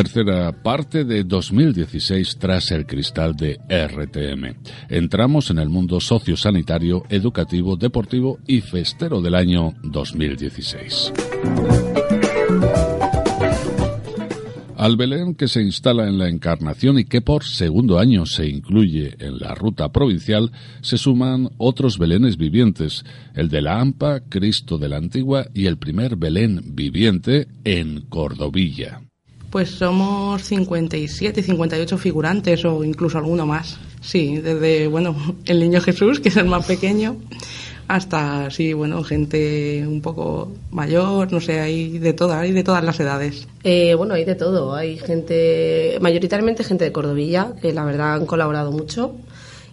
Tercera parte de 2016 tras el cristal de RTM. Entramos en el mundo sociosanitario, educativo, deportivo y festero del año 2016. Al Belén que se instala en la Encarnación y que por segundo año se incluye en la ruta provincial, se suman otros Belenes vivientes, el de la AMPA, Cristo de la Antigua y el primer Belén viviente en Cordovilla. Pues somos 57, 58 figurantes o incluso alguno más. Sí, desde, bueno, el niño Jesús, que es el más pequeño, hasta, sí, bueno, gente un poco mayor, no sé, hay de todas, hay de todas las edades. Eh, bueno, hay de todo. Hay gente, mayoritariamente gente de Cordovilla, que la verdad han colaborado mucho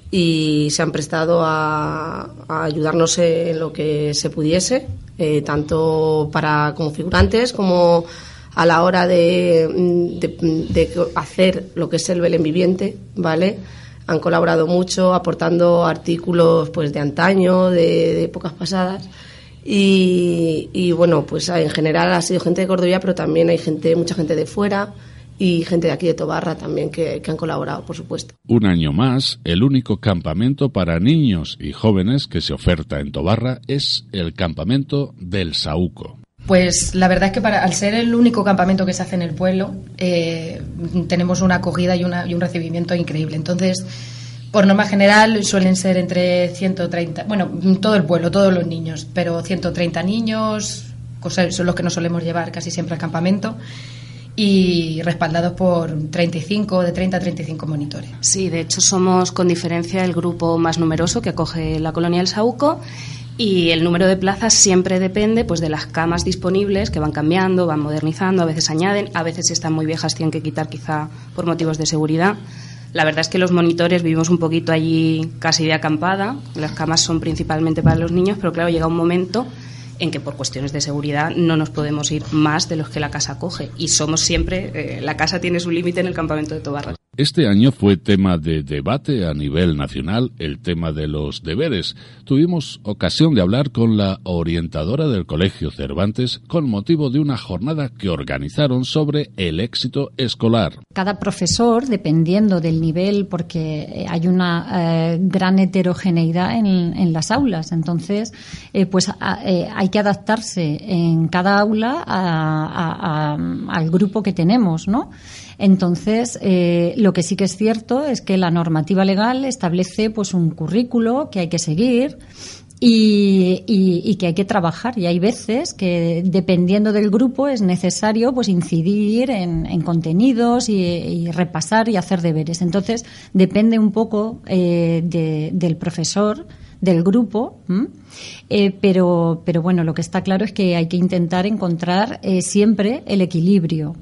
y se han prestado a, ayudarnos en lo que se pudiese, eh, tanto para como figurantes como a la hora de, hacer lo que es el Belén viviente, ¿vale? Han colaborado mucho aportando artículos pues de antaño, de, épocas pasadas. Y, bueno, pues en general ha sido gente de Córdoba, pero también hay gente, mucha gente de fuera y gente de aquí de Tobarra también que, que, han colaborado, por supuesto. Un año más, el único campamento para niños y jóvenes que se oferta en Tobarra es el campamento del Saúco. Pues la verdad es que para, al ser el único campamento que se hace en el pueblo, eh, tenemos una acogida y, una, y un recibimiento increíble. Entonces, por norma general suelen ser entre 130, bueno, todo el pueblo, todos los niños, pero 130 niños, son los que nos solemos llevar casi siempre al campamento y respaldados por 35, de 30 a 35 monitores. Sí, de hecho somos con diferencia el grupo más numeroso que acoge la colonia del Sauco y el número de plazas siempre depende pues de las camas disponibles que van cambiando, van modernizando, a veces añaden, a veces están muy viejas tienen que quitar quizá por motivos de seguridad. La verdad es que los monitores vivimos un poquito allí casi de acampada, las camas son principalmente para los niños, pero claro, llega un momento en que por cuestiones de seguridad no nos podemos ir más de los que la casa coge y somos siempre, eh, la casa tiene su límite en el campamento de Tobarra. Este año fue tema de debate a nivel nacional el tema de los deberes. Tuvimos ocasión de hablar con la orientadora del Colegio Cervantes con motivo de una jornada que organizaron sobre el éxito escolar. Cada profesor, dependiendo del nivel, porque hay una eh, gran heterogeneidad en, las aulas, entonces, eh, pues eh, hay que adaptarse en cada aula al grupo que tenemos, ¿no? Entonces, eh, lo que sí que es cierto es que la normativa legal establece pues un currículo que hay que seguir y, que hay que trabajar. Y hay veces que, dependiendo del grupo, es necesario pues incidir en, contenidos y, repasar y hacer deberes. Entonces, depende un poco eh, del profesor del grupo, eh, pero, pero bueno, lo que está claro es que hay que intentar encontrar siempre el equilibrio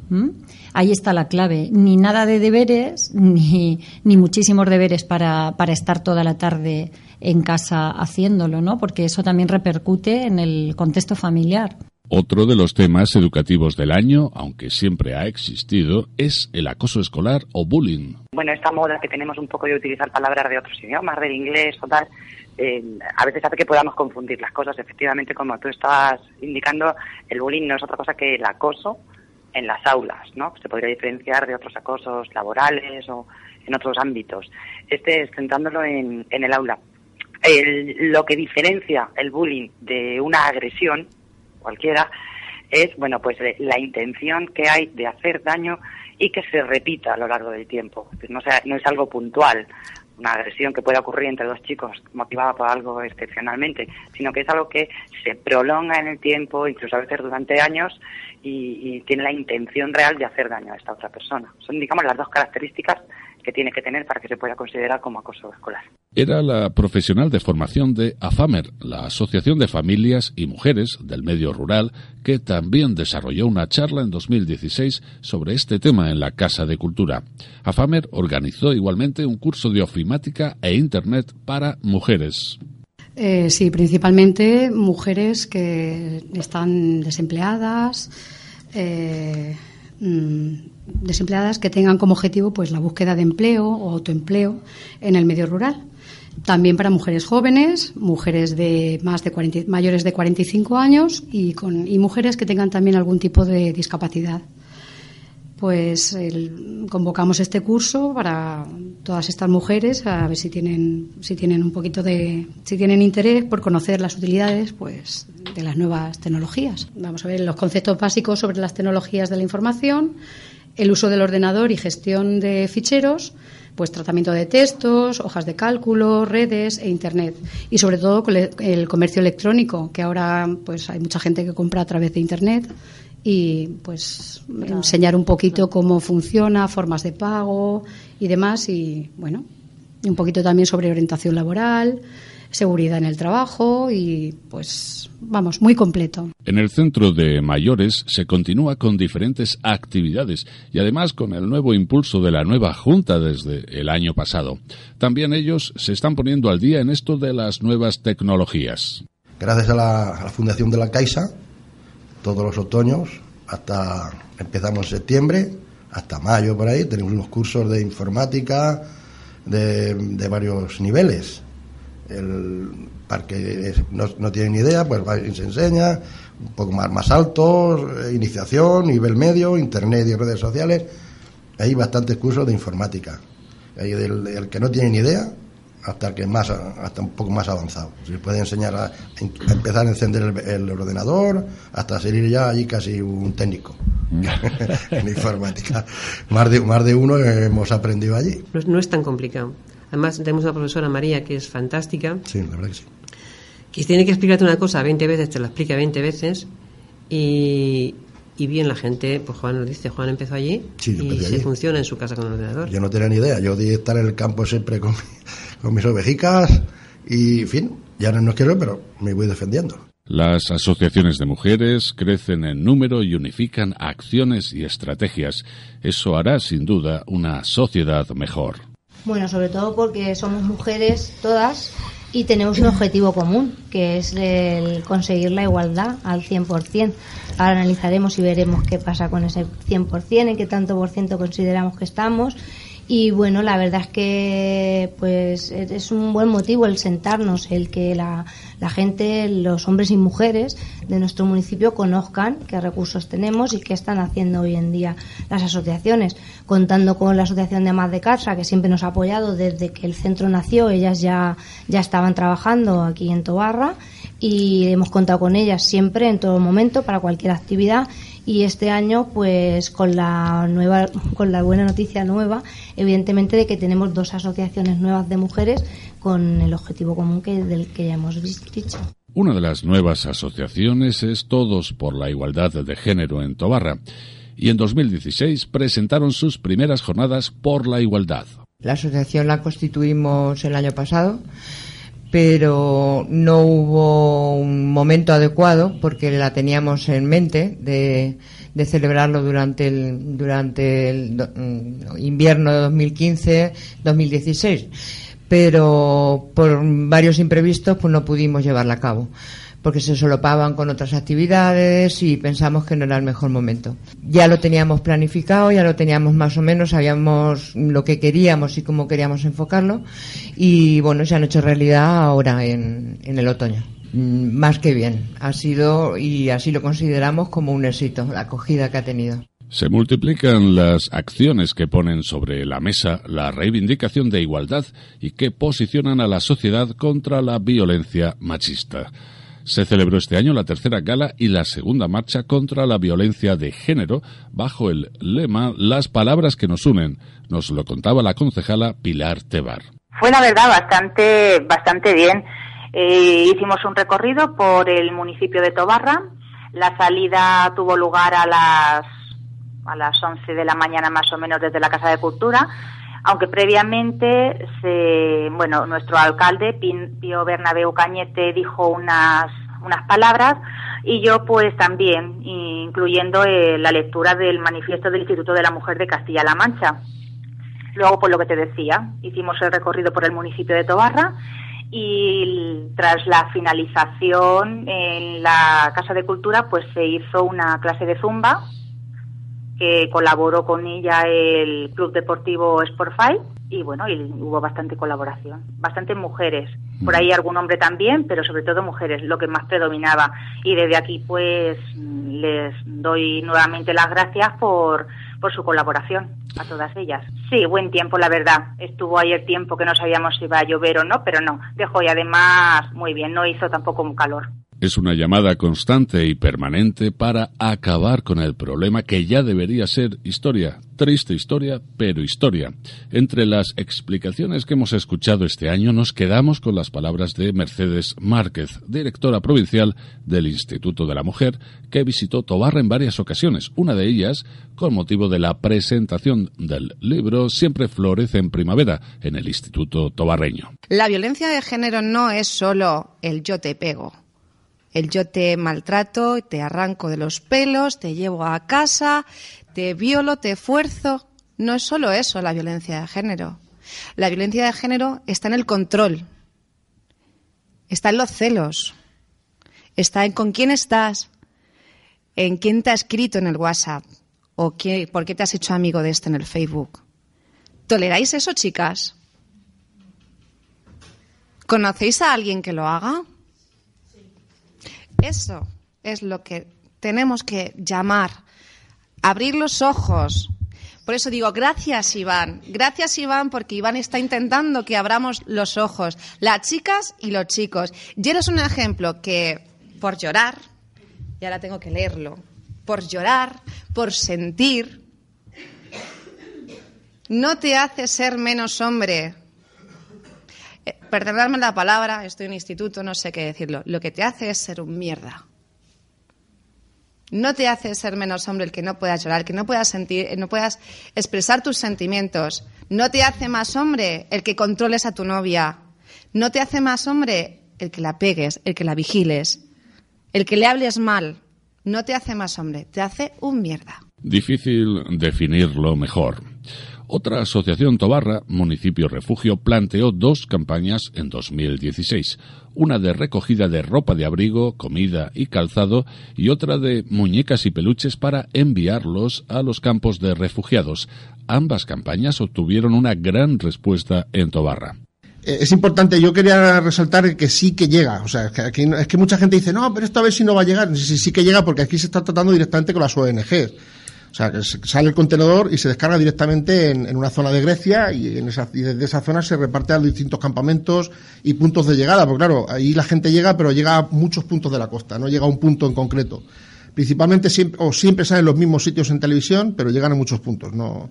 ahí está la clave. Ni nada de deberes, ni, ni muchísimos deberes para, para estar toda la tarde en casa haciéndolo, ¿no? Porque eso también repercute en el contexto familiar. Otro de los temas educativos del año, aunque siempre ha existido, es el acoso escolar o bullying. Bueno, esta moda que tenemos un poco de utilizar palabras de otros idiomas, del inglés o tal, eh, a veces hace que podamos confundir las cosas. Efectivamente, como tú estabas indicando, el bullying no es otra cosa que el acoso en las aulas, ¿no? Se podría diferenciar de otros acosos laborales o en otros ámbitos. Este es centrándolo en, el aula. lo que diferencia el bullying de una agresión cualquiera es, bueno, pues eh, la intención que hay de hacer daño y que se repita a lo largo del tiempo. No, sea, no es algo puntual, una agresión que puede ocurrir entre dos chicos motivada por algo excepcionalmente, sino que es algo que se prolonga en el tiempo, incluso a veces durante años, y, tiene la intención real de hacer daño a esta otra persona. Son, digamos, las dos características que tiene que tener para que se pueda considerar como acoso escolar. Era la profesional de formación de AFAMER, la Asociación de Familias y Mujeres del Medio Rural, que también desarrolló una charla en 2016 sobre este tema en la Casa de Cultura. AFAMER organizó igualmente un curso de ofimática e Internet para mujeres. Eh, sí, principalmente mujeres que están desempleadas, eh, mm, desempleadas que tengan como objetivo pues la búsqueda de empleo o autoempleo en el medio rural. También para mujeres jóvenes, mujeres de más de 40, mayores de 45 años y, con, y mujeres que tengan también algún tipo de discapacidad pues convocamos este curso para todas estas mujeres a ver si tienen si tienen un poquito de si tienen interés por conocer las utilidades pues de las nuevas tecnologías vamos a ver los conceptos básicos sobre las tecnologías de la información el uso del ordenador y gestión de ficheros pues tratamiento de textos, hojas de cálculo, redes e internet. Y sobre todo el comercio electrónico que ahora pues hay mucha gente que compra a través de internet y pues enseñar un poquito cómo funciona, formas de pago y demás y bueno, un poquito también sobre orientación laboral, seguridad en el trabajo y pues vamos, muy completo. En el centro de mayores se continúa con diferentes actividades y además con el nuevo impulso de la nueva Junta desde el año pasado. También ellos se están poniendo al día en esto de las nuevas tecnologías. Gracias a la, a la Fundación de la Caixa todos los otoños, hasta empezamos en septiembre, hasta mayo por ahí, tenemos unos cursos de informática de, varios niveles. El parque no, no tiene ni idea, pues se enseña, un poco más, más altos, eh, iniciación, nivel medio, internet y redes sociales. Hay bastantes cursos de informática. Hay el que no tiene ni idea, hasta que más hasta un poco más avanzado. Se puede enseñar a, empezar a encender el, ordenador hasta salir ya allí casi un técnico mm. en informática. Más de, más de uno hemos aprendido allí. No, es tan complicado. Además, tenemos a la profesora María, que es fantástica. Sí, la verdad que sí. Que tiene que explicarte una cosa 20 veces, te lo explica 20 veces. Y, y bien la gente, pues Juan lo dice, Juan empezó allí y se funciona en su casa con el ordenador. Yo no tenía ni idea, yo di estar en el campo siempre con, con mis ovejicas y, en fin, ya no nos quiero, pero me voy defendiendo. Las asociaciones de mujeres crecen en número y unifican acciones y estrategias. Eso hará, sin duda, una sociedad mejor. Bueno, sobre todo porque somos mujeres todas y tenemos un objetivo común, que es el conseguir la igualdad al 100%. Ahora analizaremos y veremos qué pasa con ese 100%, en qué tanto por ciento consideramos que estamos y bueno, la verdad es que pues es un buen motivo el sentarnos, el que la, la gente, los hombres y mujeres de nuestro municipio conozcan qué recursos tenemos y qué están haciendo hoy en día las asociaciones. Contando con la Asociación de Amas de Casa, que siempre nos ha apoyado desde que el centro nació, ellas ya, ya estaban trabajando aquí en Tobarra y hemos contado con ellas siempre, en todo momento, para cualquier actividad y este año pues con la nueva con la buena noticia nueva evidentemente de que tenemos dos asociaciones nuevas de mujeres con el objetivo común que del que ya hemos dicho una de las nuevas asociaciones es Todos por la Igualdad de Género en Tobarra y en 2016 presentaron sus primeras jornadas por la igualdad. La asociación la constituimos el año pasado pero no hubo un momento adecuado porque la teníamos en mente de, celebrarlo durante el, durante el mm, invierno de 2015-2016, pero por varios imprevistos pues no pudimos llevarla a cabo porque se solopaban con otras actividades y pensamos que no era el mejor momento. Ya lo teníamos planificado, ya lo teníamos más o menos, sabíamos lo que queríamos y cómo queríamos enfocarlo y bueno, se han hecho realidad ahora en, en el otoño. Mm, más que bien, ha sido y así lo consideramos como un éxito, la acogida que ha tenido. Se multiplican las acciones que ponen sobre la mesa la reivindicación de igualdad y que posicionan a la sociedad contra la violencia machista. Se celebró este año la tercera gala y la segunda marcha contra la violencia de género bajo el lema Las palabras que nos unen. Nos lo contaba la concejala Pilar Tebar. Fue la verdad bastante, bastante bien. Eh, hicimos un recorrido por el municipio de Tobarra. La salida tuvo lugar a las, a las 11 de la mañana más o menos desde la Casa de Cultura aunque previamente se, bueno, nuestro alcalde Pío Bernabeu Cañete dijo unas unas palabras y yo pues también, incluyendo eh, la lectura del manifiesto del Instituto de la Mujer de Castilla-La Mancha. Luego, por lo que te decía, hicimos el recorrido por el municipio de Tobarra y tras la finalización en la Casa de Cultura pues se hizo una clase de zumba que colaboró con ella el Club Deportivo Sportfy y bueno, y hubo bastante colaboración, bastantes mujeres, por ahí algún hombre también, pero sobre todo mujeres, lo que más predominaba. Y desde aquí pues les doy nuevamente las gracias por, por su colaboración a todas ellas. Sí, buen tiempo, la verdad. Estuvo ayer tiempo que no sabíamos si iba a llover o no, pero no, dejó y además muy bien, no hizo tampoco un calor. Es una llamada constante y permanente para acabar con el problema que ya debería ser historia, triste historia, pero historia. Entre las explicaciones que hemos escuchado este año nos quedamos con las palabras de Mercedes Márquez, directora provincial del Instituto de la Mujer, que visitó Tobarra en varias ocasiones, una de ellas con motivo de la presentación del libro Siempre florece en primavera en el Instituto Tobarreño. La violencia de género no es solo el yo te pego el yo te maltrato, te arranco de los pelos, te llevo a casa, te violo, te esfuerzo. No es solo eso la violencia de género. La violencia de género está en el control, está en los celos, está en con quién estás, en quién te ha escrito en el WhatsApp o por qué te has hecho amigo de este en el Facebook. ¿Toleráis eso, chicas? ¿Conocéis a alguien que lo haga? Eso es lo que tenemos que llamar, abrir los ojos. Por eso digo, gracias Iván, gracias Iván porque Iván está intentando que abramos los ojos, las chicas y los chicos. Y eres un ejemplo que por llorar, y ahora tengo que leerlo, por llorar, por sentir, no te hace ser menos hombre, perdonadme la palabra, estoy en instituto, no sé qué decirlo, lo que te hace es ser un mierda. No te hace ser menos hombre el que no puedas llorar, el que no puedas sentir, no puedas expresar tus sentimientos. No te hace más hombre el que controles a tu novia. No te hace más hombre el que la pegues, el que la vigiles, el que le hables mal. No te hace más hombre, te hace un mierda. Difícil definirlo mejor. Otra asociación Tobarra, Municipio Refugio, planteó dos campañas en 2016, una de recogida de ropa de abrigo, comida y calzado y otra de muñecas y peluches para enviarlos a los campos de refugiados. Ambas campañas obtuvieron una gran respuesta en Tobarra eh, es importante, yo quería resaltar que sí que llega, o sea, que es que mucha gente dice, no, pero esto a ver si no va a llegar, sí, sí que llega porque aquí se está tratando directamente con las ONGs. O sea, que sale el contenedor y se descarga directamente en, una zona de Grecia y, en esa, y desde esa zona se reparte a los distintos campamentos y puntos de llegada. Porque claro, ahí la gente llega, pero llega a muchos puntos de la costa, no llega a un punto en concreto. Principalmente siempre, o siempre salen los mismos sitios en televisión, pero llegan a muchos puntos. No.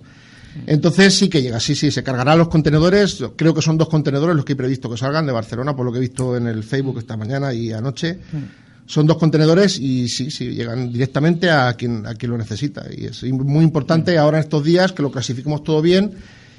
Entonces sí que llega, sí, sí, se cargarán los contenedores. Creo que son dos contenedores los que he previsto que salgan de Barcelona, por lo que he visto en el Facebook esta mañana y anoche. Son dos contenedores y sí, sí, llegan directamente a quien, a quien lo necesita. Y es muy importante ahora en estos días que lo clasifiquemos todo bien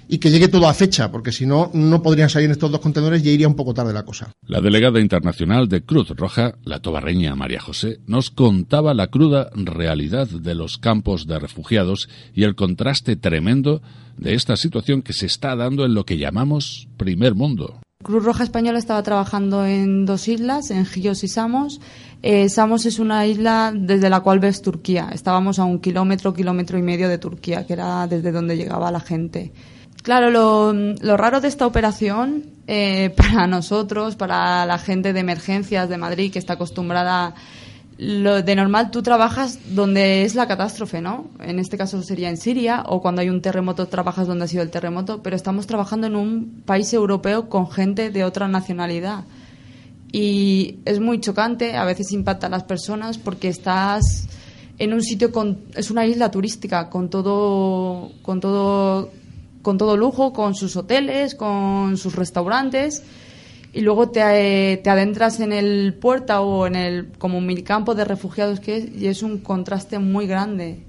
y que llegue todo a fecha, porque si no, no podrían salir estos dos contenedores y iría un poco tarde la cosa. La delegada internacional de Cruz Roja, la tobarreña María José, nos contaba la cruda realidad de los campos de refugiados y el contraste tremendo de esta situación que se está dando en lo que llamamos primer mundo. Cruz Roja Española estaba trabajando en dos islas, en Gios y Samos. Eh, Samos es una isla desde la cual ves Turquía. Estábamos a un kilómetro, kilómetro y medio de Turquía, que era desde donde llegaba la gente. Claro, lo, raro de esta operación eh, para nosotros, para la gente de emergencias de Madrid que está acostumbrada lo de normal tú trabajas donde es la catástrofe, ¿no? En este caso sería en Siria o cuando hay un terremoto trabajas donde ha sido el terremoto, pero estamos trabajando en un país europeo con gente de otra nacionalidad. Y es muy chocante, a veces impacta a las personas porque estás en un sitio con es una isla turística con todo con todo con todo lujo, con sus hoteles, con sus restaurantes y luego te, te, adentras en el puerto o en el como un campo de refugiados que es y es un contraste muy grande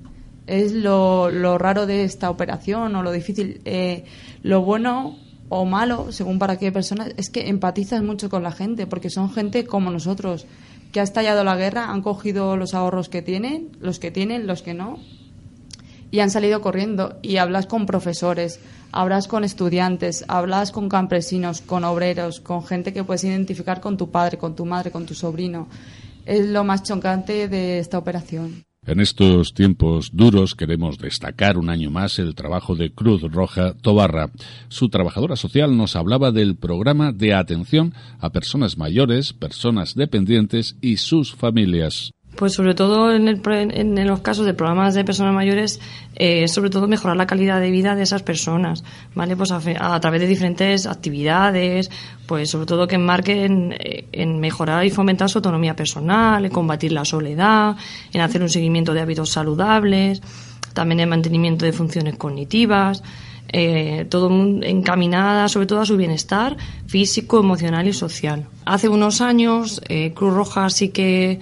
Es lo, lo raro de esta operación o lo difícil. Eh, lo bueno o malo, según para qué persona, es que empatizas mucho con la gente, porque son gente como nosotros, que ha estallado la guerra, han cogido los ahorros que tienen, los que tienen, los que no, y han salido corriendo. Y hablas con profesores, hablas con estudiantes, hablas con campesinos, con obreros, con gente que puedes identificar con tu padre, con tu madre, con tu sobrino. Es lo más chocante de esta operación. En estos tiempos duros queremos destacar un año más el trabajo de Cruz Roja Tobarra. Su trabajadora social nos hablaba del programa de atención a personas mayores, personas dependientes y sus familias. Pues sobre todo en, el, en, los casos de programas de personas mayores, eh, sobre todo mejorar la calidad de vida de esas personas, ¿vale? Pues a, través de diferentes actividades, pues sobre todo que enmarquen eh, en, mejorar y fomentar su autonomía personal, en combatir la soledad, en hacer un seguimiento de hábitos saludables, también en mantenimiento de funciones cognitivas, eh, todo encaminada sobre todo a su bienestar físico, emocional y social. Hace unos años Cruz Roja sí que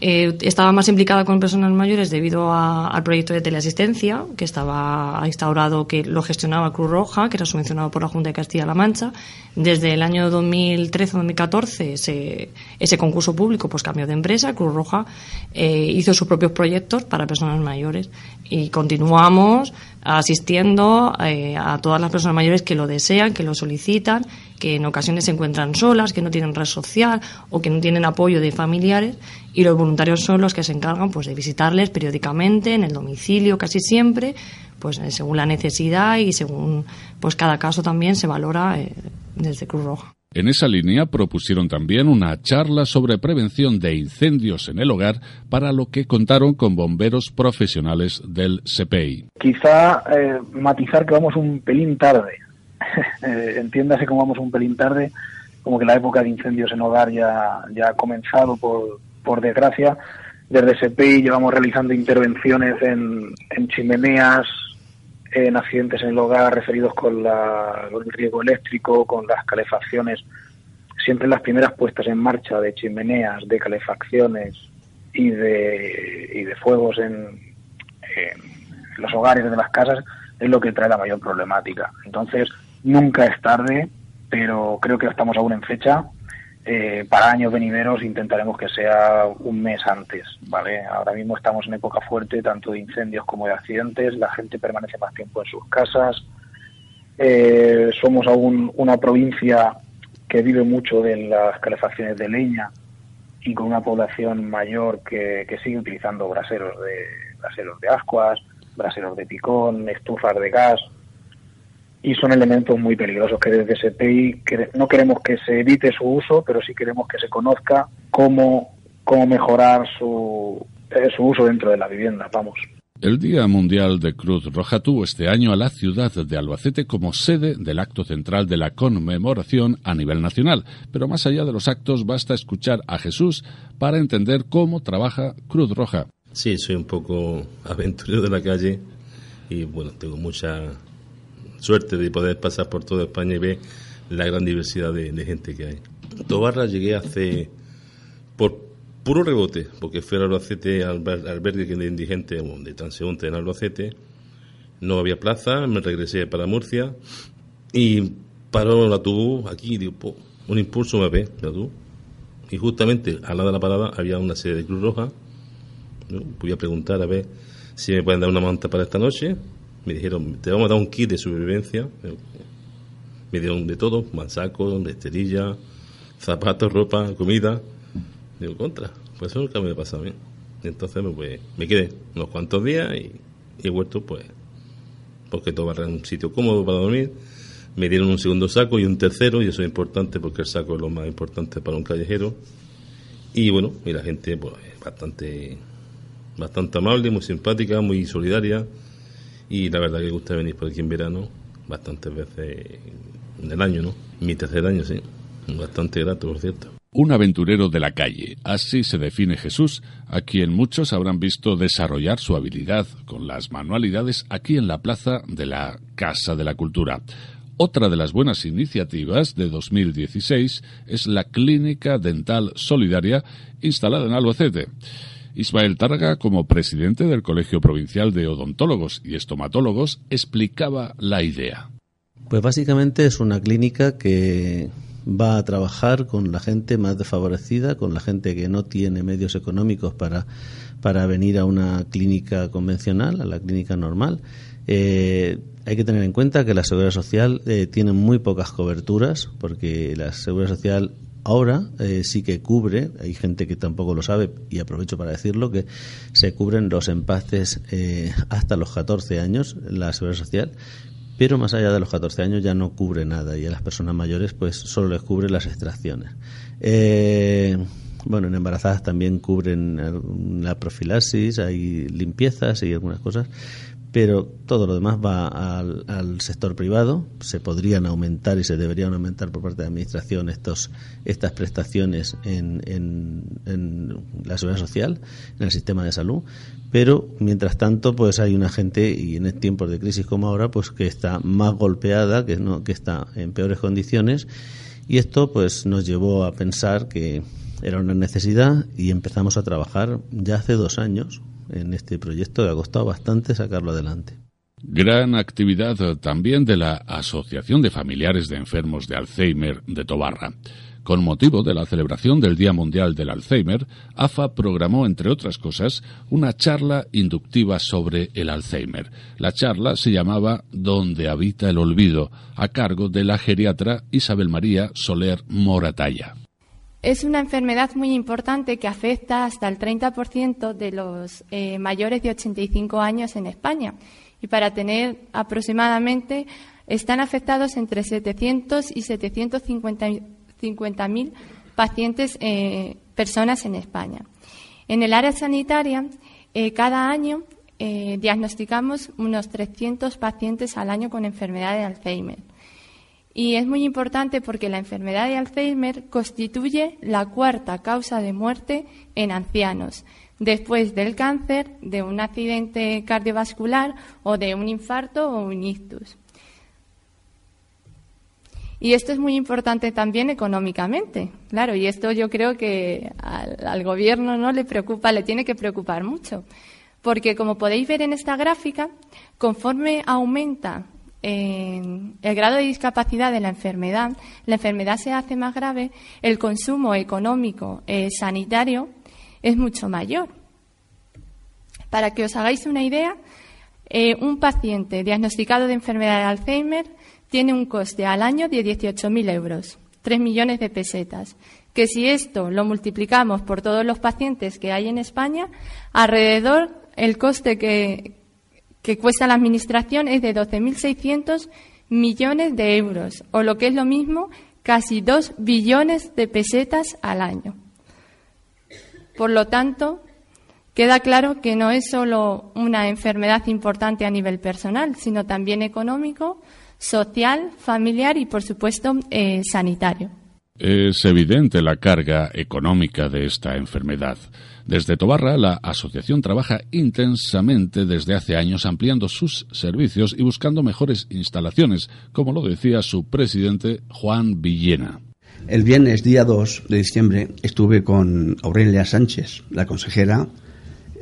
eh, estaba más implicada con personas mayores debido al proyecto de teleasistencia que estaba instaurado, que lo gestionaba Cruz Roja, que era subvencionado por la Junta de Castilla-La Mancha. Desde el año 2013-2014 ese, ese concurso público pues cambió de empresa. Cruz Roja eh, hizo sus propios proyectos para personas mayores y continuamos asistiendo eh, a todas las personas mayores que lo desean, que lo solicitan, que en ocasiones se encuentran solas, que no tienen red social o que no tienen apoyo de familiares y los voluntarios son los que se encargan pues de visitarles periódicamente en el domicilio casi siempre, pues eh, según la necesidad y según pues cada caso también se valora eh, desde Cruz Roja. En esa línea propusieron también una charla sobre prevención de incendios en el hogar, para lo que contaron con bomberos profesionales del CPI. Quizá eh, matizar que vamos un pelín tarde. Eh, entiéndase como vamos un pelín tarde, como que la época de incendios en hogar ya, ya ha comenzado, por, por desgracia. Desde CPI llevamos realizando intervenciones en, en chimeneas, en accidentes en el hogar referidos con, la, el riesgo eléctrico, con las calefacciones, siempre las primeras puestas en marcha de chimeneas, de calefacciones y de, y de fuegos en, los hogares de las casas es lo que trae la mayor problemática. Entonces, nunca es tarde, pero creo que estamos aún en fecha eh, para años venideros intentaremos que sea un mes antes, ¿vale? Ahora mismo estamos en época fuerte tanto de incendios como de accidentes, la gente permanece más tiempo en sus casas, eh, somos aún una provincia que vive mucho de las calefacciones de leña y con una población mayor que, que sigue utilizando braseros de, braseros de ascuas, braseros de picón, estufas de gas, y son elementos muy peligrosos que desde SPI no queremos que se evite su uso, pero sí queremos que se conozca cómo, cómo mejorar su, eh, su uso dentro de la vivienda. Vamos. El Día Mundial de Cruz Roja tuvo este año a la ciudad de Albacete como sede del acto central de la conmemoración a nivel nacional. Pero más allá de los actos, basta escuchar a Jesús para entender cómo trabaja Cruz Roja. Sí, soy un poco aventurero de la calle y bueno, tengo mucha suerte de poder pasar por toda España y ver la gran diversidad de, gente que hay. Tobarra llegué hace por puro rebote, porque fui al Albacete, al albergue de indigente, de transeúnte en Albacete, no había plaza, me regresé para Murcia y paró la tubo aquí digo, un impulso me ve, la tuvo. Y justamente al lado de la parada había una serie de Cruz Roja. Voy a preguntar a ver si me pueden dar una manta para esta noche me dijeron, te vamos a dar un kit de supervivencia. Me dieron de todo, mansaco, esterilla, zapatos, ropa, comida. Digo, contra, pues eso nunca me pasa a mí. entonces pues, me quedé unos cuantos días y, he vuelto pues, porque todo era un sitio cómodo para dormir. Me dieron un segundo saco y un tercero, y eso es importante porque el saco es lo más importante para un callejero. Y bueno, y la gente pues bastante, bastante amable, muy simpática, muy solidaria y la verdad que gusta venir por aquí en verano bastantes veces en el año, ¿no? Mi tercer año, sí. Bastante grato, por cierto. Un aventurero de la calle, así se define Jesús, a quien muchos habrán visto desarrollar su habilidad con las manualidades aquí en la plaza de la Casa de la Cultura. Otra de las buenas iniciativas de 2016 es la Clínica Dental Solidaria instalada en Albacete. Ismael Targa, como presidente del Colegio Provincial de Odontólogos y Estomatólogos, explicaba la idea. Pues básicamente es una clínica que va a trabajar con la gente más desfavorecida, con la gente que no tiene medios económicos para, para venir a una clínica convencional, a la clínica normal. Eh, hay que tener en cuenta que la seguridad social eh, tiene muy pocas coberturas, porque la seguridad social ahora eh, sí que cubre, hay gente que tampoco lo sabe y aprovecho para decirlo, que se cubren los empastes hasta los 14 años, la seguridad social, pero más allá de los 14 años ya no cubre nada y a las personas mayores pues solo les cubre las extracciones. bueno, en embarazadas también cubren la profilaxis, hay limpiezas y algunas cosas, pero todo lo demás va al, sector privado. Se podrían aumentar y se deberían aumentar por parte de la Administración estos, estas prestaciones en, en, la seguridad social, en el sistema de salud, pero mientras tanto pues hay una gente, y en tiempos de crisis como ahora, pues que está más golpeada, que, no, que está en peores condiciones, y esto pues nos llevó a pensar que era una necesidad y empezamos a trabajar ya hace dos años en este proyecto que ha costado bastante sacarlo adelante. Gran actividad también de la Asociación de Familiares de Enfermos de Alzheimer de Tobarra. Con motivo de la celebración del Día Mundial del Alzheimer, AFA programó, entre otras cosas, una charla inductiva sobre el Alzheimer. La charla se llamaba Donde habita el olvido, a cargo de la geriatra Isabel María Soler Moratalla. Es una enfermedad muy importante que afecta hasta el 30% de los eh, mayores de 85 años en España. Y para tener aproximadamente, están afectados entre 700 y 750 mil pacientes, eh, personas en España. En el área sanitaria, eh, cada año diagnosticamos unos 300 pacientes al año con enfermedad de Alzheimer. Y es muy importante porque la enfermedad de Alzheimer constituye la cuarta causa de muerte en ancianos, después del cáncer, de un accidente cardiovascular o de un infarto o un ictus. Y esto es muy importante también económicamente, claro, y esto yo creo que al, al, gobierno no le preocupa, le tiene que preocupar mucho, porque como podéis ver en esta gráfica, conforme aumenta el grado de discapacidad de la enfermedad, la enfermedad se hace más grave, el consumo económico eh, sanitario es mucho mayor. Para que os hagáis una idea, eh, un paciente diagnosticado de enfermedad de Alzheimer tiene un coste al año de 18.000 euros, 3 millones de pesetas. Que si esto lo multiplicamos por todos los pacientes que hay en España, alrededor el coste que, que cuesta la Administración es de 12.600 millones de euros, o lo que es lo mismo, casi 2 billones de pesetas al año. Por lo tanto, queda claro que no es solo una enfermedad importante a nivel personal, sino también económico, social, familiar y, por supuesto, eh, sanitario. Es evidente la carga económica de esta enfermedad. Desde Tobarra, la asociación trabaja intensamente desde hace años ampliando sus servicios y buscando mejores instalaciones, como lo decía su presidente Juan Villena. El viernes día 2 de diciembre estuve con Aurelia Sánchez, la consejera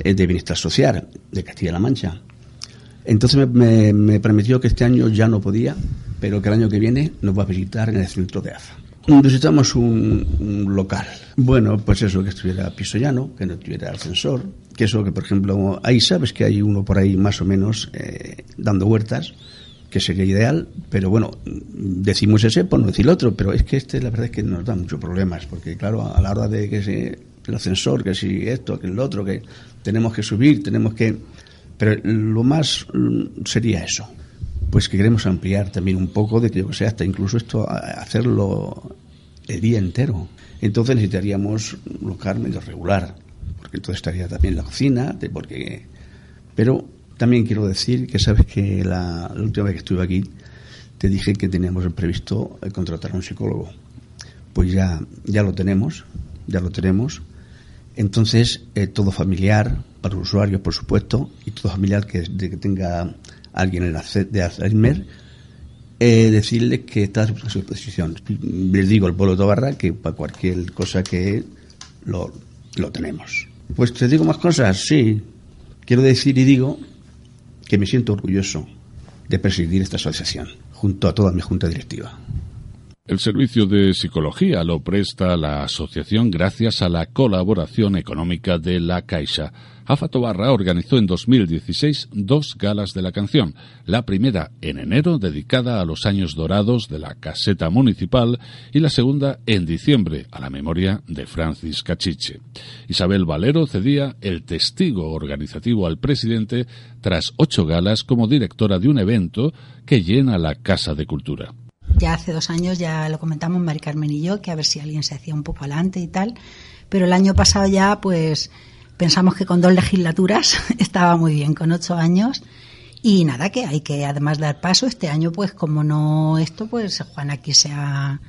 eh, de Bienestar Social de Castilla-La Mancha. Entonces me, me, prometió que este año ya no podía, pero que el año que viene nos va a visitar en el centro de AFA. Necesitamos un, local. Bueno, pues eso, que estuviera piso llano, que no tuviera ascensor, que eso, que por ejemplo, ahí sabes que hay uno por ahí más o menos eh, dando huertas, que sería ideal, pero bueno, decimos ese por no decir otro, pero es que este la verdad es que nos da muchos problemas, porque claro, a la hora de que se, el ascensor, que si esto, que el otro, que tenemos que subir, tenemos que... Pero lo más mm, sería eso, pues que queremos ampliar también un poco de que yo sea hasta incluso esto hacerlo el día entero. Entonces necesitaríamos un local medio regular, porque entonces estaría también la cocina, porque pero también quiero decir que sabes que la, última vez que estuve aquí te dije que teníamos previsto contratar a un psicólogo. Pues ya, ya lo tenemos, ya lo tenemos. Entonces, eh, todo familiar, para usuarios, por supuesto, y todo familiar que, que tenga alguien de Alzheimer, eh, decirle que está a su disposición. Les digo al pueblo de Tobarra que para cualquier cosa que lo, lo tenemos. Pues te digo más cosas, sí. Quiero decir y digo que me siento orgulloso de presidir esta asociación, junto a toda mi junta directiva. El servicio de psicología lo presta la asociación gracias a la colaboración económica de la Caixa. AFA Tobarra organizó en 2016 dos galas de la canción. La primera en enero, dedicada a los años dorados de la caseta municipal, y la segunda en diciembre, a la memoria de Francis Cachiche. Isabel Valero cedía el testigo organizativo al presidente tras ocho galas como directora de un evento que llena la Casa de Cultura ya hace dos años ya lo comentamos Mari Carmen y yo, que a ver si alguien se hacía un poco adelante y tal. Pero el año pasado ya, pues pensamos que con dos legislaturas estaba muy bien, con ocho años. Y nada, que hay que además dar paso. Este año, pues como no esto, pues Juan aquí se ha,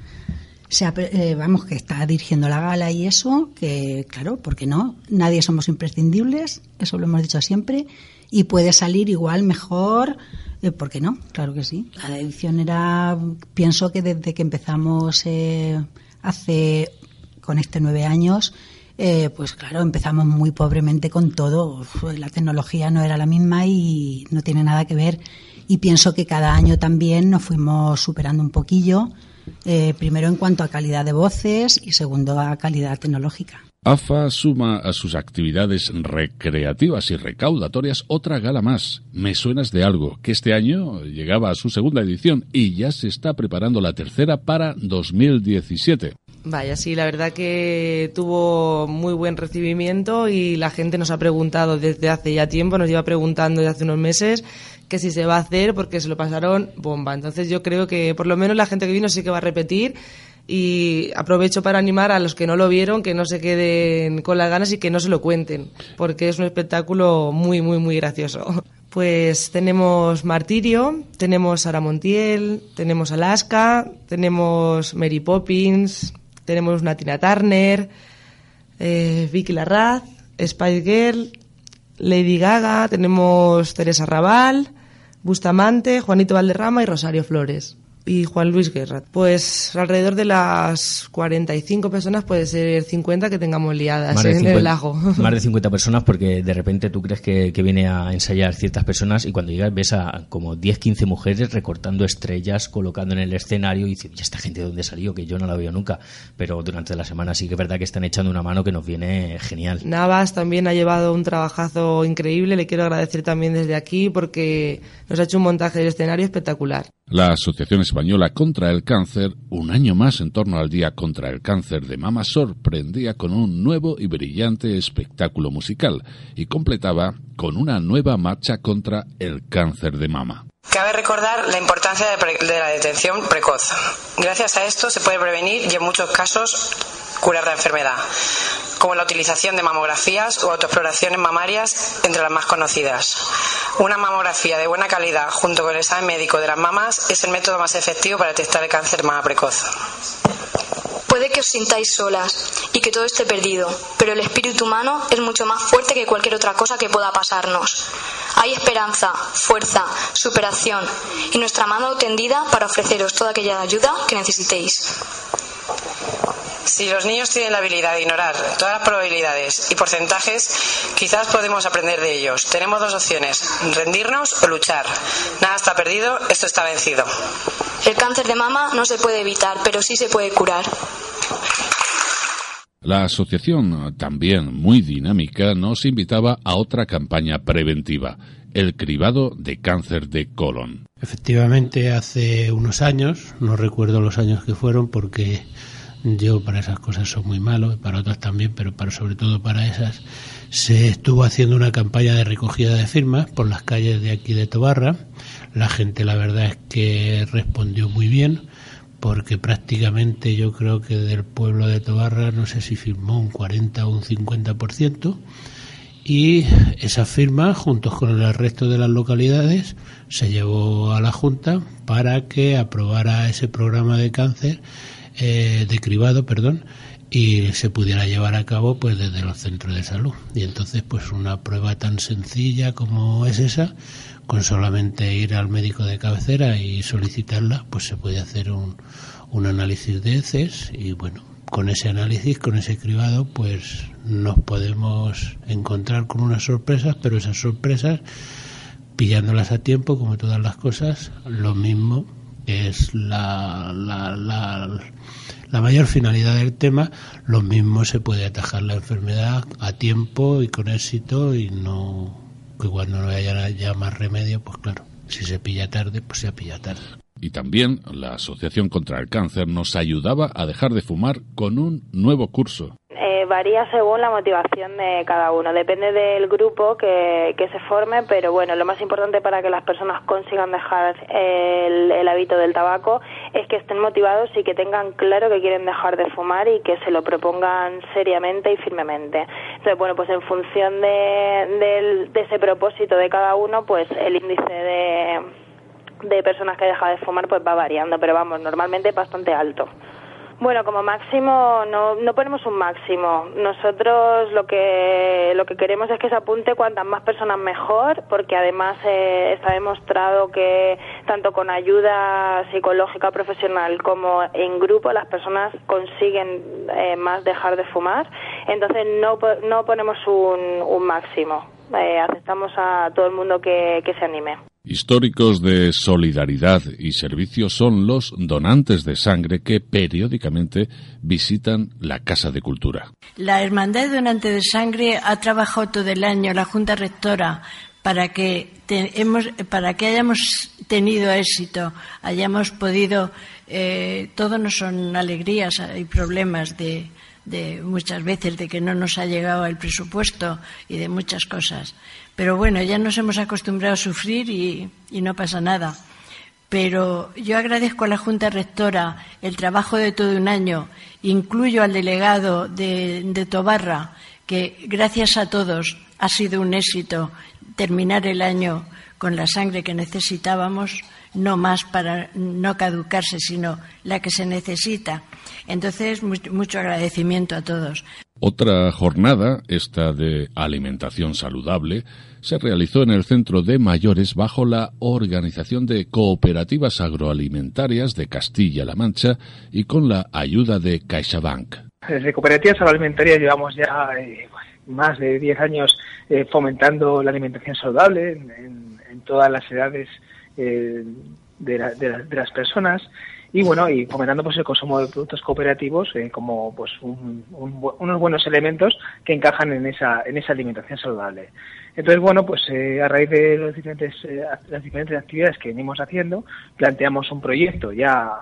se eh, vamos, que está dirigiendo la gala y eso, que claro, porque no, nadie somos imprescindibles, eso lo hemos dicho siempre, y puede salir igual mejor eh, ¿Por qué no? Claro que sí. La edición era, pienso que desde que empezamos eh, hace, con este nueve años, eh, pues claro, empezamos muy pobremente con todo. La tecnología no era la misma y no tiene nada que ver. Y pienso que cada año también nos fuimos superando un poquillo, primero en cuanto a calidad de voces y segundo a calidad tecnológica. AFA suma a sus actividades recreativas y recaudatorias otra gala más, Me Suenas de Algo, que este año llegaba a su segunda edición y ya se está preparando la tercera para 2017. Vaya, sí, la verdad que tuvo muy buen recibimiento y la gente nos ha preguntado desde hace ya tiempo, nos lleva preguntando desde hace unos meses que si se va a hacer porque se lo pasaron bomba. Entonces yo creo que por lo menos la gente que vino sí que va a repetir y aprovecho para animar a los que no lo vieron que no se queden con las ganas y que no se lo cuenten, porque es un espectáculo muy, muy, muy gracioso. Pues tenemos Martirio, tenemos Sara Montiel, tenemos Alaska, tenemos Mary Poppins, tenemos Natina Turner, eh, Vicky Larraz, Spice Girl, Lady Gaga, tenemos Teresa Raval, Bustamante, Juanito Valderrama y Rosario Flores y Juan Luis Guerra. Pues alrededor de las 45 personas, puede ser 50 que tengamos liadas en el lago. Más de 50 personas porque de repente tú crees que, que, viene a ensayar ciertas personas y cuando llegas ves a como 10, 15 mujeres recortando estrellas, colocando en el escenario y dices, ¿y esta gente de dónde salió? Que yo no la veo nunca. Pero durante la semana sí que es verdad que están echando una mano que nos viene genial. Navas también ha llevado un trabajazo increíble. Le quiero agradecer también desde aquí porque nos ha hecho un montaje del escenario espectacular. La Asociación Española contra el Cáncer, un año más en torno al Día contra el Cáncer de Mama, sorprendía con un nuevo y brillante espectáculo musical y completaba con una nueva marcha contra el cáncer de mama. Cabe recordar la importancia de, de la detención precoz. Gracias a esto se puede prevenir y en muchos casos curar la enfermedad, como la utilización de mamografías o autoexploraciones mamarias entre las más conocidas. Una mamografía de buena calidad junto con el examen médico de las mamas es el método más efectivo para detectar el cáncer mama precoz. Puede que os sintáis solas y que todo esté perdido, pero el espíritu humano es mucho más fuerte que cualquier otra cosa que pueda pasarnos. Hay esperanza, fuerza, superación y nuestra mano tendida para ofreceros toda aquella ayuda que necesitéis. Si los niños tienen la habilidad de ignorar todas las probabilidades y porcentajes, quizás podemos aprender de ellos. Tenemos dos opciones, rendirnos o luchar. Nada está perdido, esto está vencido. El cáncer de mama no se puede evitar, pero sí se puede curar. La asociación, también muy dinámica, nos invitaba a otra campaña preventiva, el cribado de cáncer de colon. Efectivamente, hace unos años, no recuerdo los años que fueron porque yo para esas cosas soy muy malo, para otras también, pero para, sobre todo para esas, se estuvo haciendo una campaña de recogida de firmas por las calles de aquí de Tobarra. La gente, la verdad es que respondió muy bien, porque prácticamente yo creo que del pueblo de Tobarra no sé si firmó un 40 o un 50%. Y esa firma, junto con el resto de las localidades, se llevó a la Junta para que aprobara ese programa de cáncer eh, de cribado, perdón, y se pudiera llevar a cabo pues desde los centros de salud. Y entonces pues una prueba tan sencilla como es esa, con solamente ir al médico de cabecera y solicitarla, pues se puede hacer un, un análisis de heces y bueno, con ese análisis, con ese cribado, pues nos podemos encontrar con unas sorpresas, pero esas sorpresas, pillándolas a tiempo, como todas las cosas, lo mismo es la, la, la, la mayor finalidad del tema, lo mismo se puede atajar la enfermedad a tiempo y con éxito y no que cuando no haya ya más remedio, pues claro, si se pilla tarde, pues se pilla tarde. Y también la Asociación contra el Cáncer nos ayudaba a dejar de fumar con un nuevo curso. Varía según la motivación de cada uno. Depende del grupo que, que, se forme, pero bueno, lo más importante para que las personas consigan dejar el, hábito del tabaco es que estén motivados y que tengan claro que quieren dejar de fumar y que se lo propongan seriamente y firmemente. Entonces, bueno, pues en función de, de, ese propósito de cada uno, pues el índice de personas que dejan de fumar pues va variando, pero vamos, normalmente bastante alto. Bueno, como máximo no, no ponemos un máximo. Nosotros lo que lo que queremos es que se apunte cuantas más personas mejor, porque además eh, está demostrado que tanto con ayuda psicológica profesional como en grupo las personas consiguen eh, más dejar de fumar. Entonces no no ponemos un, un máximo. Eh, aceptamos a todo el mundo que, que se anime. Históricos de solidaridad y servicio son los donantes de sangre que periódicamente visitan la Casa de Cultura. La Hermandad de Donantes de Sangre ha trabajado todo el año, la Junta Rectora, para que, hayamos tenido éxito, hayamos podido. Eh, todo no son alegrías, hay problemas de muchas veces de que no nos ha llegado el presupuesto y de muchas cosas. Pero bueno, ya nos hemos acostumbrado a sufrir y, no pasa nada. Pero yo agradezco a la Junta Rectora el trabajo de todo un año, incluyo al delegado de, de Tobarra, que gracias a todos ha sido un éxito terminar el año con la sangre que necesitábamos, no más para no caducarse, sino la que se necesita. Entonces, mucho agradecimiento a todos. Otra jornada, esta de alimentación saludable, se realizó en el Centro de Mayores bajo la organización de cooperativas agroalimentarias de Castilla-La Mancha y con la ayuda de CaixaBank. Desde cooperativas agroalimentarias llevamos ya eh, más de 10 años eh, fomentando la alimentación saludable en, todas las edades eh, de, las personas y bueno y fomentando pues el consumo de productos cooperativos eh, como pues un, un, unos buenos elementos que encajan en esa en esa alimentación saludable entonces bueno pues eh, a raíz de los diferentes eh, las diferentes actividades que venimos haciendo planteamos un proyecto ya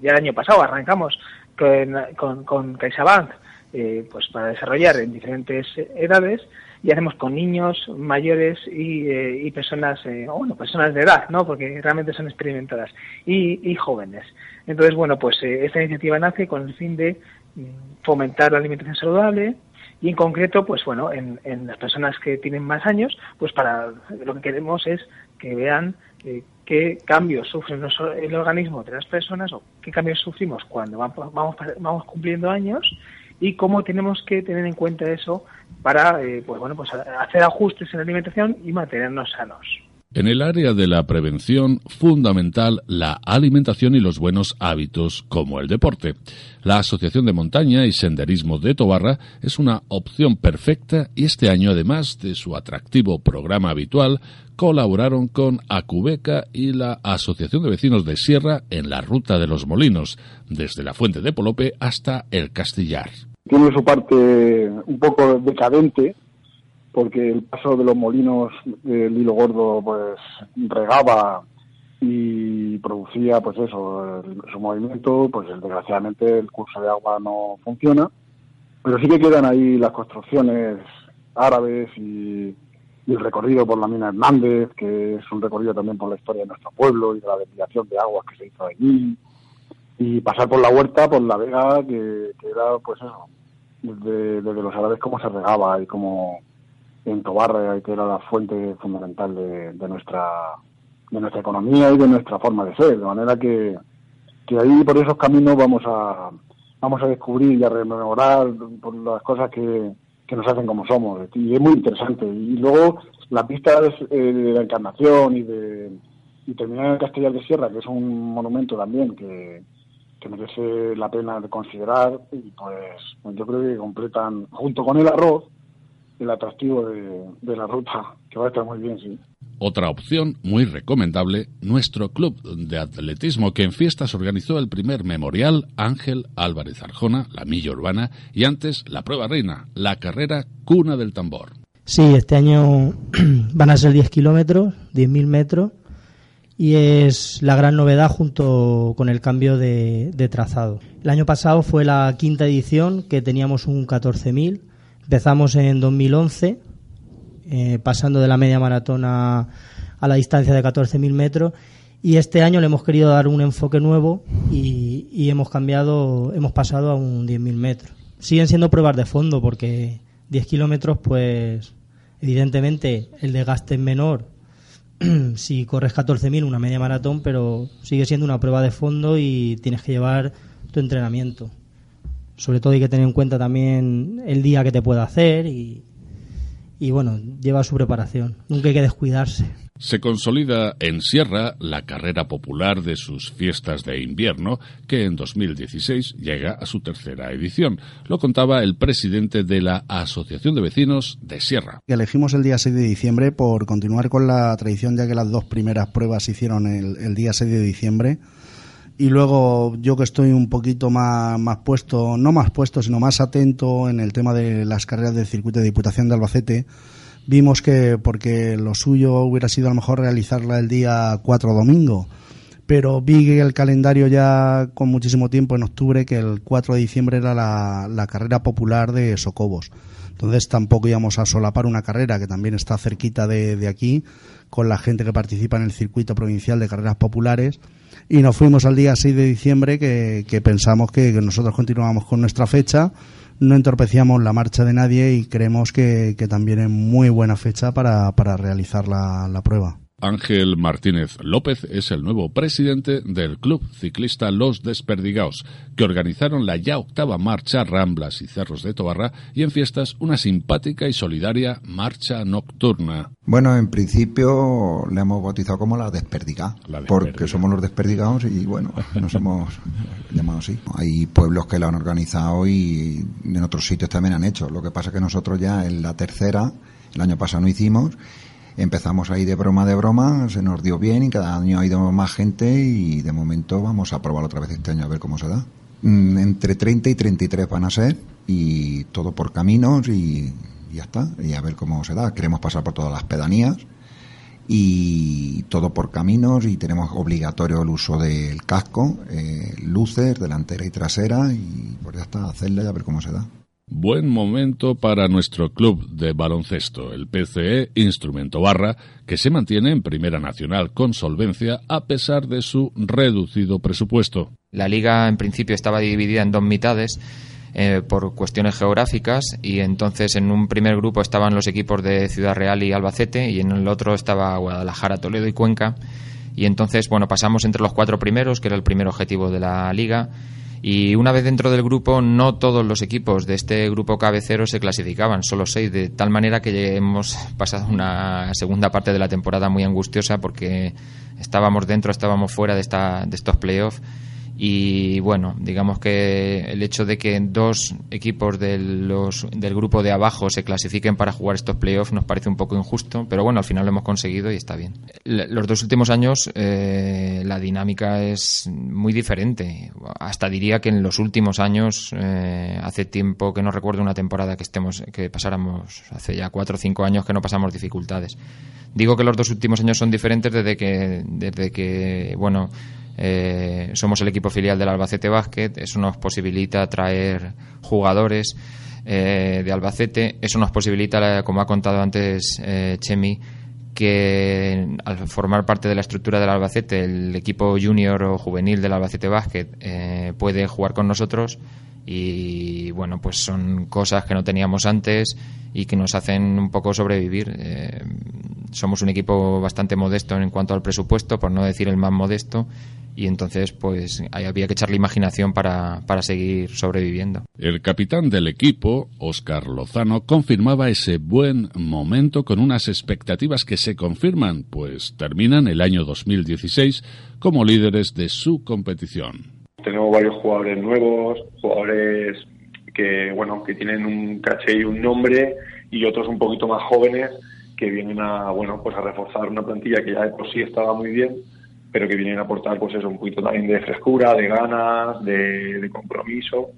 ya el año pasado arrancamos con con, con CaixaBank eh, pues para desarrollar en diferentes edades y hacemos con niños, mayores y, y personas, eh, bueno, personas de edad, ¿no? Porque realmente son experimentadas y, y jóvenes. Entonces, bueno, pues eh, esta iniciativa nace con el fin de mm, fomentar la alimentación saludable y en concreto, pues bueno, en, las personas que tienen más años, pues para lo que queremos es que vean eh, qué cambios sufren el organismo de las personas o qué cambios sufrimos cuando vamos, vamos, vamos cumpliendo años y cómo tenemos que tener en cuenta eso para eh, pues bueno pues hacer ajustes en la alimentación y mantenernos sanos. En el área de la prevención, fundamental la alimentación y los buenos hábitos como el deporte. La Asociación de Montaña y Senderismo de Tobarra es una opción perfecta y este año, además de su atractivo programa habitual, colaboraron con Acubeca y la Asociación de Vecinos de Sierra en la Ruta de los Molinos, desde la Fuente de Polope hasta el Castillar. Tiene su parte un poco decadente, porque el paso de los molinos del hilo gordo pues regaba y producía pues eso el, su movimiento pues desgraciadamente el curso de agua no funciona. Pero sí que quedan ahí las construcciones árabes y, el recorrido por la mina Hernández que es un recorrido también por la historia de nuestro pueblo y de la desviación de aguas que se hizo allí. Y pasar por la huerta por la vega que, que era pues eso desde, desde los árabes cómo se regaba y cómo en Tobarra, que era la fuente fundamental de, nuestra de nuestra economía y de nuestra forma de ser, de manera que, que ahí por esos caminos vamos a vamos a descubrir y a rememorar por las cosas que, que nos hacen como somos. Y es muy interesante. Y luego las pistas eh, de la encarnación y de y terminar en el Castellar de Sierra que es un monumento también que merece la pena de considerar y pues yo creo que completan junto con el arroz el atractivo de, de la ruta que va a estar muy bien sí otra opción muy recomendable, nuestro club de atletismo que en fiestas organizó el primer memorial Ángel Álvarez Arjona, la milla urbana, y antes la prueba reina, la carrera cuna del tambor. Sí, este año van a ser 10 kilómetros, 10.000 metros, y es la gran novedad junto con el cambio de, de trazado. El año pasado fue la quinta edición que teníamos un 14.000, empezamos en 2011 eh, pasando de la media maratón a, la distancia de 14.000 metros. Y este año le hemos querido dar un enfoque nuevo y, hemos cambiado, hemos pasado a un 10.000 metros. Siguen siendo pruebas de fondo porque 10 kilómetros, pues evidentemente el desgaste es menor si corres 14.000 una media maratón, pero sigue siendo una prueba de fondo y tienes que llevar tu entrenamiento. Sobre todo hay que tener en cuenta también el día que te pueda hacer y, y bueno, lleva su preparación. Nunca hay que descuidarse. Se consolida en Sierra la carrera popular de sus fiestas de invierno, que en 2016 llega a su tercera edición. Lo contaba el presidente de la Asociación de Vecinos de Sierra. Elegimos el día 6 de diciembre por continuar con la tradición, ya que las dos primeras pruebas se hicieron el, el día 6 de diciembre y luego yo que estoy un poquito más, más puesto, no más puesto, sino más atento en el tema de las carreras del circuito de Diputación de Albacete, vimos que porque lo suyo hubiera sido a lo mejor realizarla el día 4 domingo, pero vi el calendario ya con muchísimo tiempo en octubre, que el 4 de diciembre era la, la carrera popular de Socobos. Entonces tampoco íbamos a solapar una carrera que también está cerquita de, de aquí, con la gente que participa en el circuito provincial de carreras populares y nos fuimos al día 6 de diciembre que, pensamos que, nosotros continuábamos con nuestra fecha, no entorpecíamos la marcha de nadie y creemos que, también es muy buena fecha para, realizar la prueba. Ángel Martínez López es el nuevo presidente del Club Ciclista Los Desperdigaos, que organizaron la ya octava marcha Ramblas y Cerros de Tobarra y en fiestas una simpática y solidaria marcha nocturna. Bueno, en principio le hemos bautizado como la Desperdiga, porque somos los Desperdigados y bueno, nos hemos llamado así. Hay pueblos que la han organizado y en otros sitios también han hecho. Lo que pasa que nosotros ya en la tercera, el año pasado no hicimos empezamos ahí de broma de broma, se nos dio bien y cada año ha ido más gente y de momento vamos a probar otra vez este año a ver cómo se da. Mm, entre 30 y 33 van a ser y todo por caminos y, ya está, y a ver cómo se da. Queremos pasar por todas las pedanías y todo por caminos y tenemos obligatorio el uso del casco, eh, luces delantera y trasera y pues ya está, hacerle y a ver cómo se da. Buen momento para nuestro club de baloncesto, el PCE Instrumento Barra, que se mantiene en Primera Nacional con solvencia a pesar de su reducido presupuesto. La liga en principio estaba dividida en dos mitades eh, por cuestiones geográficas y entonces en un primer grupo estaban los equipos de Ciudad Real y Albacete y en el otro estaba Guadalajara, Toledo y Cuenca y entonces bueno pasamos entre los cuatro primeros que era el primer objetivo de la liga y una vez dentro del grupo, no todos los equipos de este grupo cabecero se clasificaban, solo seis, de tal manera que hemos pasado una segunda parte de la temporada muy angustiosa porque estábamos dentro, estábamos fuera de, esta, de estos playoffs y bueno, digamos que el hecho de que dos equipos del, los, del grupo de abajo se clasifiquen para jugar estos playoffs nos parece un poco injusto, pero bueno, al final lo hemos conseguido y está bien. Los dos últimos años eh, la dinámica es muy diferente. Hasta diría que en los últimos años, eh, hace tiempo que no recuerdo una temporada que estemos, que pasáramos, hace ya cuatro o cinco años que no pasamos dificultades. Digo que los dos últimos años son diferentes desde que, desde que bueno, eh, somos el equipo filial del Albacete Basket, eso nos posibilita traer jugadores eh, de Albacete, eso nos posibilita, como ha contado antes eh, Chemi, que al formar parte de la estructura del Albacete, el equipo junior o juvenil del Albacete Basket puede jugar con nosotros. Y bueno, pues son cosas que no teníamos antes y que nos hacen un poco sobrevivir. Somos un equipo bastante modesto en cuanto al presupuesto, por no decir el más modesto, y entonces pues ahí había que echarle imaginación para, para seguir sobreviviendo. El capitán del equipo, Óscar Lozano, confirmaba ese buen momento con unas expectativas que se confirman, pues terminan el año 2016 como líderes de su competición tenemos varios jugadores nuevos, jugadores que, bueno, que tienen un caché y un nombre y otros un poquito más jóvenes que vienen a, bueno, pues a reforzar una plantilla que ya de por sí estaba muy bien, pero que vienen a aportar, pues eso, un poquito también de frescura, de ganas, de, compromiso.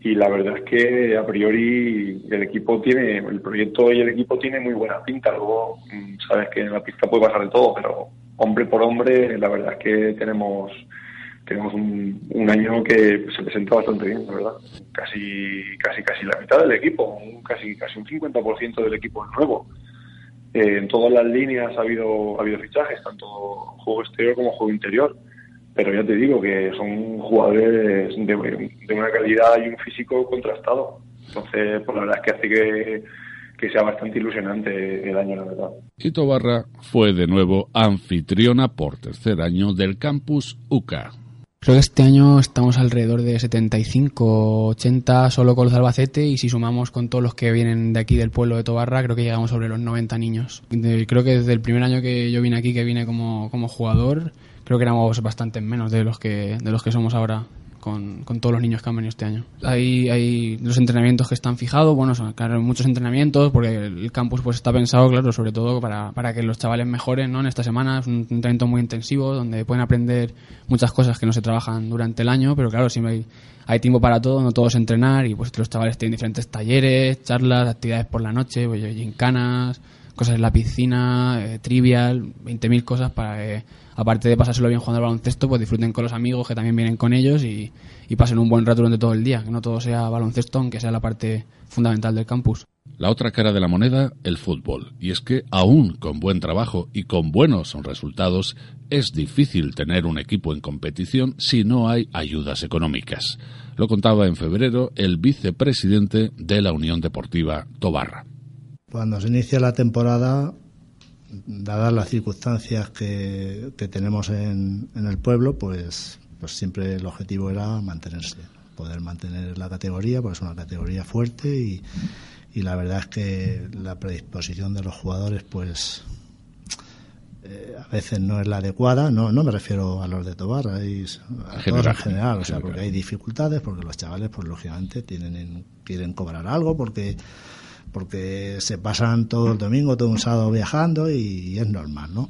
Y la verdad es que a priori el equipo tiene, el proyecto y el equipo tiene muy buena pinta. Luego, mm, sabes que en la pista puede pasar de todo, pero hombre por hombre, la verdad es que tenemos tenemos un, un, año que se presenta bastante bien, la verdad. Casi, casi, casi la mitad del equipo, casi, casi un 50% del equipo es nuevo. Eh, en todas las líneas ha habido, ha habido fichajes, tanto juego exterior como juego interior. Pero ya te digo que son jugadores de, de una calidad y un físico contrastado. Entonces, pues la verdad es que hace que, que sea bastante ilusionante el año, la verdad. Y Tobarra fue de nuevo anfitriona por tercer año del campus UCA. Creo que este año estamos alrededor de 75, 80 solo con los Albacete y si sumamos con todos los que vienen de aquí del pueblo de Tobarra, creo que llegamos sobre los 90 niños. creo que desde el primer año que yo vine aquí, que vine como, como jugador, creo que éramos bastante menos de los que, de los que somos ahora con, con, todos los niños que han venido este año. Hay, hay los entrenamientos que están fijados, bueno, claro, muchos entrenamientos, porque el campus pues está pensado, claro, sobre todo para, para que los chavales mejoren, ¿no? En esta semana es un entrenamiento muy intensivo, donde pueden aprender muchas cosas que no se trabajan durante el año, pero claro, siempre hay, hay tiempo para todo, no todos entrenar, y pues los chavales tienen diferentes talleres, charlas, actividades por la noche, pues, gincanas, cosas en la piscina, eh, trivial, 20.000 cosas para que aparte de pasárselo bien jugando al baloncesto, pues disfruten con los amigos que también vienen con ellos y, pasen un buen rato durante todo el día, que no todo sea baloncesto, aunque sea la parte fundamental del campus. La otra cara de la moneda, el fútbol. Y es que aún con buen trabajo y con buenos resultados, es difícil tener un equipo en competición si no hay ayudas económicas. Lo contaba en febrero el vicepresidente de la Unión Deportiva Tobarra. Cuando se inicia la temporada, dadas las circunstancias que, tenemos en, el pueblo, pues, pues siempre el objetivo era mantenerse, poder mantener la categoría, porque es una categoría fuerte y, la verdad es que la predisposición de los jugadores, pues eh, a veces no es la adecuada, no, no me refiero a los de Tobar, a todos en general, o sea, porque hay dificultades, porque los chavales, pues lógicamente tienen, quieren cobrar algo, porque porque se pasan todo el domingo, todo un sábado viajando y, es normal, ¿no?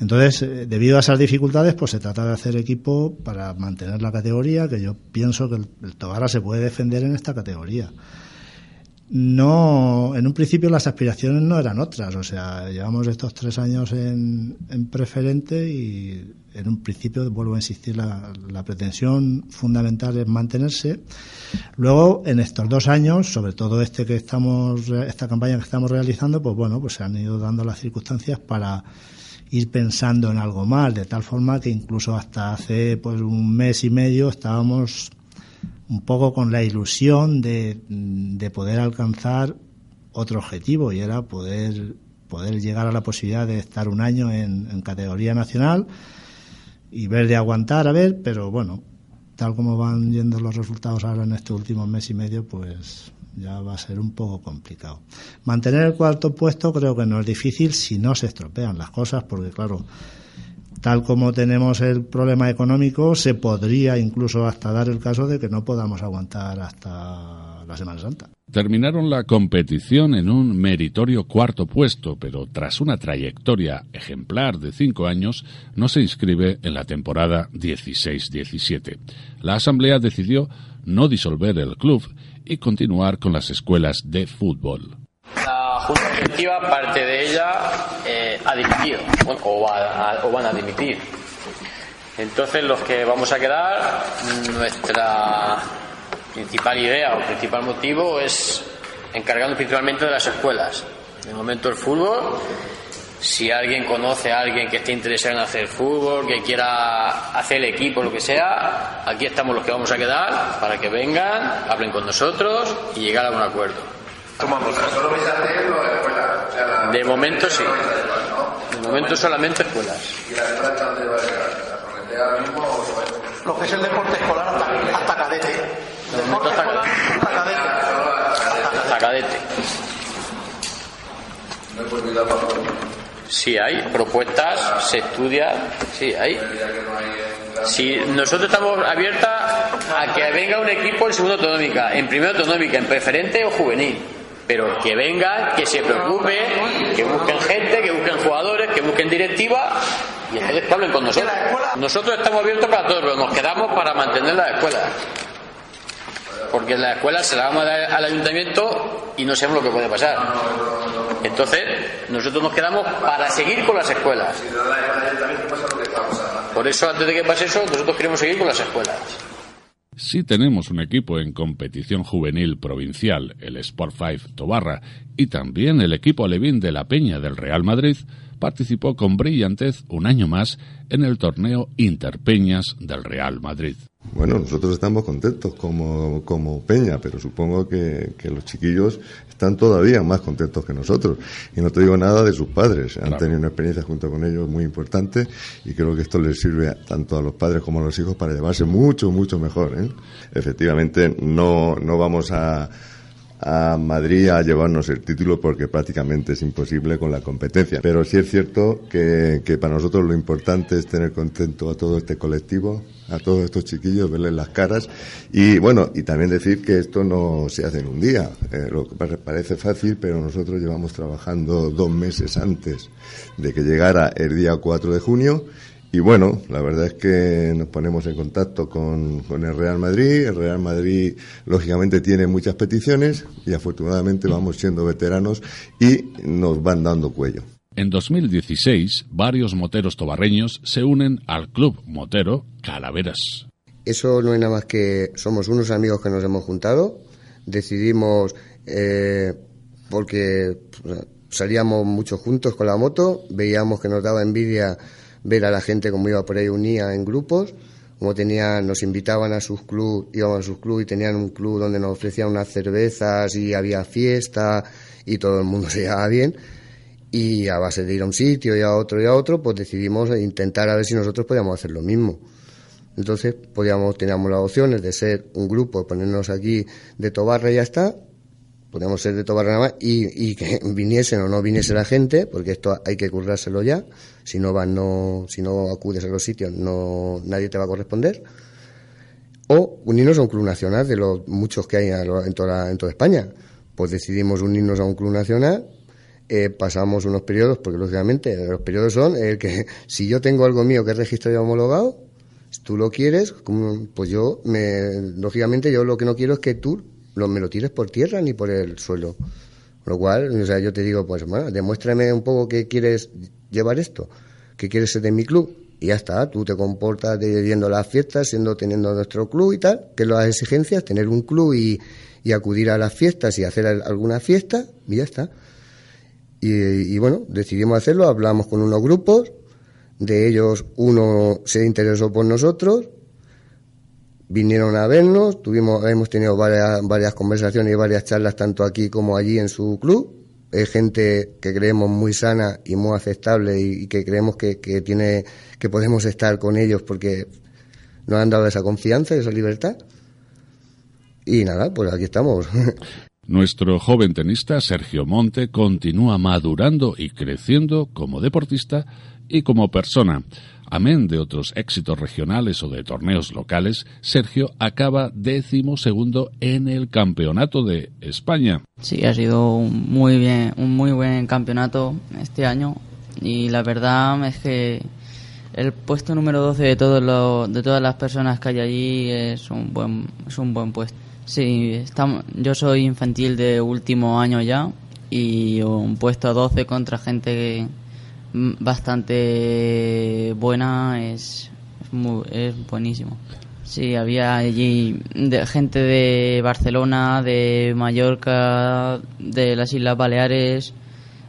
Entonces, eh, debido a esas dificultades, pues se trata de hacer equipo para mantener la categoría, que yo pienso que el, el se puede defender en esta categoría no, en un principio las aspiraciones no eran otras, o sea, llevamos estos tres años en, preferente y en un principio, vuelvo a insistir, la, pretensión fundamental es mantenerse. Luego, en estos dos años, sobre todo este que estamos, esta campaña que estamos realizando, pues bueno, pues se han ido dando las circunstancias para ir pensando en algo más, de tal forma que incluso hasta hace pues un mes y medio estábamos un poco con la ilusión de, de poder alcanzar otro objetivo y era poder, poder llegar a la posibilidad de estar un año en, categoría nacional y ver de aguantar a ver, pero bueno, tal como van yendo los resultados ahora en este último mes y medio, pues ya va a ser un poco complicado. Mantener el cuarto puesto creo que no es difícil si no se estropean las cosas, porque claro, tal como tenemos el problema económico, se podría incluso hasta dar el caso de que no podamos aguantar hasta la Semana Santa. Terminaron la competición en un meritorio cuarto puesto, pero tras una trayectoria ejemplar de cinco años, no se inscribe en la temporada 16-17. La Asamblea decidió no disolver el club y continuar con las escuelas de fútbol. Junta Directiva, parte de ella, eh, ha dimitido, o, o van a dimitir. Entonces, los que vamos a quedar, nuestra principal idea o principal motivo es encargando principalmente de las escuelas. De momento el fútbol, si alguien conoce a alguien que esté interesado en hacer fútbol, que quiera hacer el equipo, lo que sea, aquí estamos los que vamos a quedar para que vengan, hablen con nosotros y llegar a un acuerdo. De momento sí. De momento solamente escuelas. Lo que es el deporte escolar hasta, hasta, cadete. Hasta cadete. Sí hay propuestas, se estudia, sí hay. Si nosotros estamos abiertas a que venga un equipo en segunda autonómica, en primera autonómica, en preferente o juvenil. Pero que vengan, que se preocupe, que busquen gente, que busquen jugadores, que busquen directiva y entonces hablen con nosotros. Nosotros estamos abiertos para todos, pero nos quedamos para mantener las escuelas. Porque la escuela se la vamos a dar al ayuntamiento y no sabemos lo que puede pasar. Entonces, nosotros nos quedamos para seguir con las escuelas. Por eso, antes de que pase eso, nosotros queremos seguir con las escuelas. Si tenemos un equipo en competición juvenil provincial, el Sport 5 Tobarra, y también el equipo alevín de la Peña del Real Madrid, participó con brillantez un año más en el torneo Interpeñas del Real Madrid. Bueno, nosotros estamos contentos como, como Peña, pero supongo que, que, los chiquillos están todavía más contentos que nosotros. Y no te digo nada de sus padres. Han tenido una experiencia junto con ellos muy importante y creo que esto les sirve tanto a los padres como a los hijos para llevarse mucho, mucho mejor. ¿eh? Efectivamente, no, no vamos a a Madrid a llevarnos el título porque prácticamente es imposible con la competencia. Pero sí es cierto que, que, para nosotros lo importante es tener contento a todo este colectivo, a todos estos chiquillos, verles las caras y bueno, y también decir que esto no se hace en un día. Eh, lo que parece fácil, pero nosotros llevamos trabajando dos meses antes de que llegara el día 4 de junio y bueno, la verdad es que nos ponemos en contacto con, con, el Real Madrid. El Real Madrid, lógicamente, tiene muchas peticiones y afortunadamente vamos siendo veteranos y nos van dando cuello. En 2016, varios moteros tobarreños se unen al Club Motero Calaveras. Eso no es nada más que somos unos amigos que nos hemos juntado. Decidimos, eh, porque salíamos mucho juntos con la moto, veíamos que nos daba envidia ver a la gente como iba por ahí unía en grupos, como tenían, nos invitaban a sus clubes, íbamos a sus clubes y tenían un club donde nos ofrecían unas cervezas y había fiesta y todo el mundo se llevaba bien. Y a base de ir a un sitio y a otro y a otro, pues decidimos intentar a ver si nosotros podíamos hacer lo mismo. Entonces, podíamos, teníamos las opciones de ser un grupo, ponernos aquí de Tobarra y ya está, podíamos ser de Tobarra nada más y, y, que viniesen o no viniese la gente, porque esto hay que currárselo ya. Si no vas, no, si no acudes a los sitios, no, nadie te va a corresponder. O unirnos a un club nacional de los muchos que hay en toda, en toda España. Pues decidimos unirnos a un club nacional, eh, pasamos unos periodos, porque lógicamente los periodos son el que si yo tengo algo mío que es registrado y homologado, si tú lo quieres, pues yo, me, lógicamente yo lo que no quiero es que tú no me lo tires por tierra ni por el suelo. Lo cual, o sea, yo te digo, pues bueno, demuéstrame un poco que quieres llevar esto, que quieres ser de mi club. Y ya está, tú te comportas de, viendo las fiestas, siendo teniendo nuestro club y tal, que las exigencias, tener un club y, y acudir a las fiestas y hacer alguna fiesta, y ya está. Y, y, bueno, decidimos hacerlo, hablamos con unos grupos, de ellos uno se interesó por nosotros, vinieron a vernos, tuvimos, hemos tenido varias, varias conversaciones y varias charlas tanto aquí como allí en su club. Es gente que creemos muy sana y muy aceptable y, que creemos que, que, tiene, que podemos estar con ellos porque nos han dado esa confianza y esa libertad. Y nada, pues aquí estamos. Nuestro joven tenista Sergio Monte continúa madurando y creciendo como deportista y como persona. Amén de otros éxitos regionales o de torneos locales, Sergio acaba décimo segundo en el campeonato de España. Sí, ha sido un muy bien, un muy buen campeonato este año y la verdad es que el puesto número 12 de de todas las personas que hay allí es un buen es un buen puesto. Sí, estamos, yo soy infantil de último año ya y un puesto 12 contra gente que bastante buena, es, buenísimo. Sí, había allí gente de Barcelona, de Mallorca, de las Islas Baleares.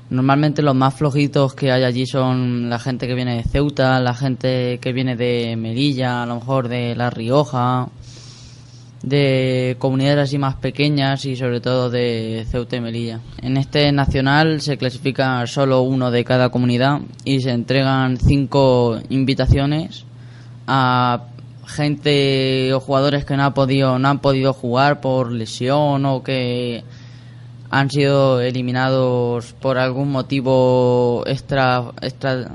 Normalmente los más flojitos que hay allí son la gente que viene de Ceuta, la gente que viene de Melilla, a lo mejor de La Rioja de comunidades así más pequeñas y sobre todo de Ceuta y Melilla. En este nacional se clasifica solo uno de cada comunidad y se entregan cinco invitaciones a gente o jugadores que no ha podido no han podido jugar por lesión o que han sido eliminados por algún motivo extra extra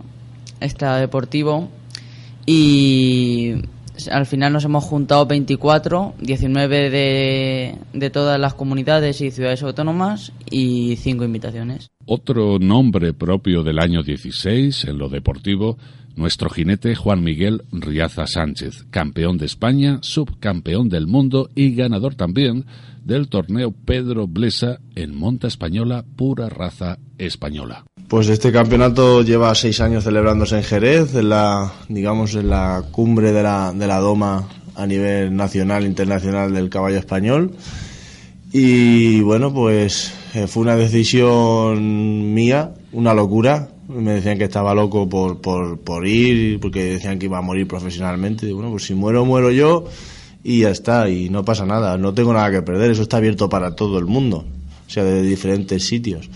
extra deportivo y al final nos hemos juntado 24, 19 de, de todas las comunidades y ciudades autónomas y 5 invitaciones. Otro nombre propio del año 16 en lo deportivo, nuestro jinete Juan Miguel Riaza Sánchez, campeón de España, subcampeón del mundo y ganador también del torneo Pedro Blesa en monta española, pura raza española. Pues este campeonato lleva seis años celebrándose en Jerez, en la, digamos, en la cumbre de la, de la Doma a nivel nacional e internacional del caballo español. Y bueno, pues eh, fue una decisión mía, una locura. Me decían que estaba loco por, por, por ir, porque decían que iba a morir profesionalmente. Y bueno, pues si muero, muero yo y ya está, y no pasa nada, no tengo nada que perder, eso está abierto para todo el mundo, o sea, de diferentes sitios.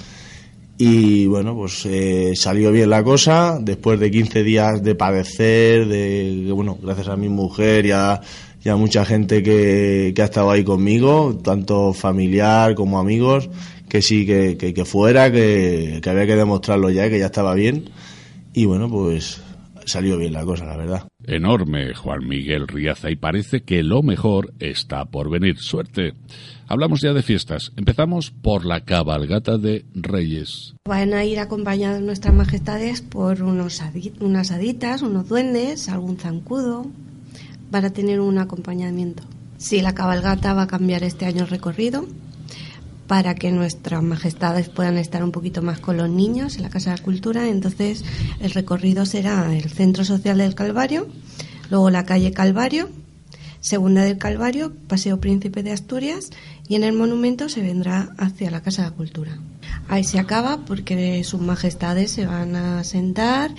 Y bueno, pues eh, salió bien la cosa, después de 15 días de padecer, de, bueno, gracias a mi mujer y a, mucha gente que, que, ha estado ahí conmigo, tanto familiar como amigos, que sí, que, que, fuera, que, que había que demostrarlo ya, que ya estaba bien. Y bueno, pues salió bien la cosa, la verdad. Enorme Juan Miguel Riaza y parece que lo mejor está por venir. Suerte. Hablamos ya de fiestas. Empezamos por la cabalgata de Reyes. Van a ir acompañadas nuestras majestades por unos unas haditas, unos duendes, algún zancudo, para tener un acompañamiento. Sí, la cabalgata va a cambiar este año el recorrido para que nuestras majestades puedan estar un poquito más con los niños en la Casa de la Cultura. Entonces, el recorrido será el Centro Social del Calvario, luego la calle Calvario, Segunda del Calvario, Paseo Príncipe de Asturias y en el monumento se vendrá hacia la Casa de la Cultura. Ahí se acaba porque sus majestades se van a sentar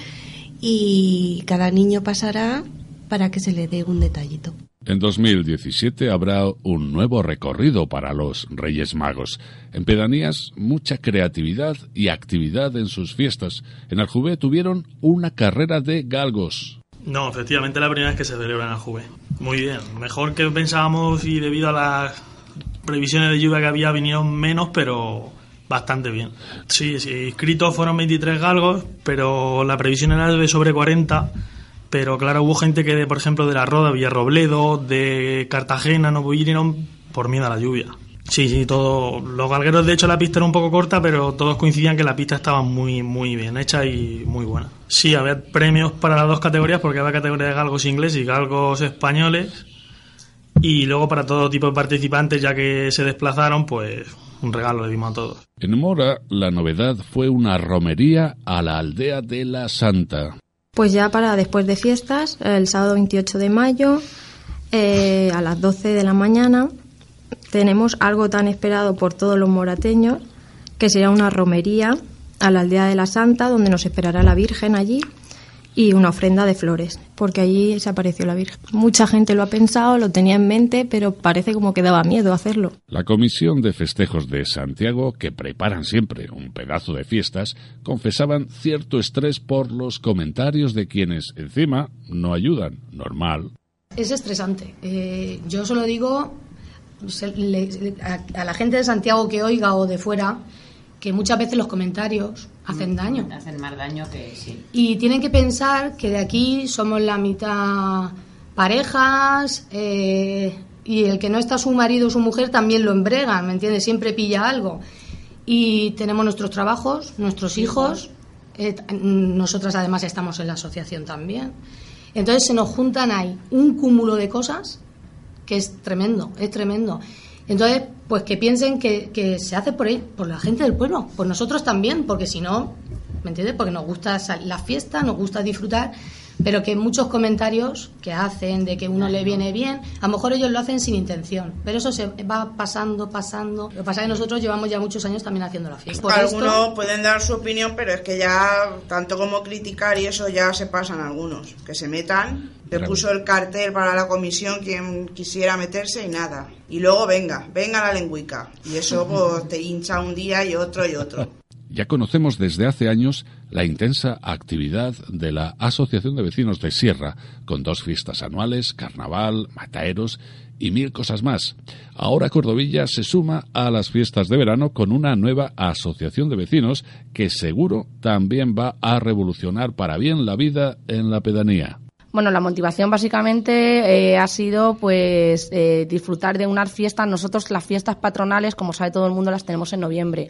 y cada niño pasará para que se le dé un detallito. En 2017 habrá un nuevo recorrido para los Reyes Magos. En pedanías, mucha creatividad y actividad en sus fiestas. En Aljubé tuvieron una carrera de galgos. No, efectivamente la primera vez que se celebra en Aljubé. Muy bien, mejor que pensábamos y debido a las previsiones de lluvia que había vinieron menos, pero bastante bien. Sí, sí, inscritos fueron 23 galgos, pero la previsión era de sobre 40 pero claro, hubo gente que, de, por ejemplo, de la Roda, Villarrobledo, de Cartagena, no vinieron por miedo a la lluvia. Sí, sí, todo. Los galgueros, de hecho, la pista era un poco corta, pero todos coincidían que la pista estaba muy, muy bien hecha y muy buena. Sí, había premios para las dos categorías, porque había categoría de galgos ingleses y galgos españoles. Y luego para todo tipo de participantes, ya que se desplazaron, pues un regalo le dimos a todos. En Mora, la novedad fue una romería a la aldea de la Santa. Pues ya para después de fiestas, el sábado 28 de mayo, eh, a las 12 de la mañana, tenemos algo tan esperado por todos los morateños, que será una romería a la aldea de la Santa, donde nos esperará la Virgen allí y una ofrenda de flores, porque allí se apareció la Virgen. Mucha gente lo ha pensado, lo tenía en mente, pero parece como que daba miedo hacerlo. La Comisión de Festejos de Santiago, que preparan siempre un pedazo de fiestas, confesaban cierto estrés por los comentarios de quienes, encima, no ayudan. Normal. Es estresante. Eh, yo solo digo a la gente de Santiago que oiga o de fuera que muchas veces los comentarios hacen mm, daño. Hacen más daño que sí. Y tienen que pensar que de aquí somos la mitad parejas eh, y el que no está su marido o su mujer también lo embrega, ¿me entiendes? Siempre pilla algo. Y tenemos nuestros trabajos, nuestros hijos, eh, nosotras además estamos en la asociación también. Entonces se nos juntan ahí un cúmulo de cosas que es tremendo, es tremendo. Entonces, pues que piensen que, que se hace por, ahí, por la gente del pueblo, por nosotros también, porque si no, ¿me entiendes? Porque nos gusta la fiesta, nos gusta disfrutar pero que muchos comentarios que hacen de que uno le viene bien, a lo mejor ellos lo hacen sin intención, pero eso se va pasando, pasando. Lo que pasa es que nosotros llevamos ya muchos años también haciendo la fiesta. algunos pueden dar su opinión, pero es que ya, tanto como criticar y eso, ya se pasan algunos. Que se metan, te puso el cartel para la comisión quien quisiera meterse y nada. Y luego venga, venga la lengüica. Y eso pues, te hincha un día y otro y otro. Ya conocemos desde hace años la intensa actividad de la Asociación de Vecinos de Sierra, con dos fiestas anuales, carnaval, mataeros y mil cosas más. Ahora Cordovilla se suma a las fiestas de verano con una nueva asociación de vecinos que seguro también va a revolucionar para bien la vida en la pedanía. Bueno, la motivación básicamente eh, ha sido pues eh, disfrutar de unas fiestas. Nosotros las fiestas patronales, como sabe todo el mundo, las tenemos en noviembre.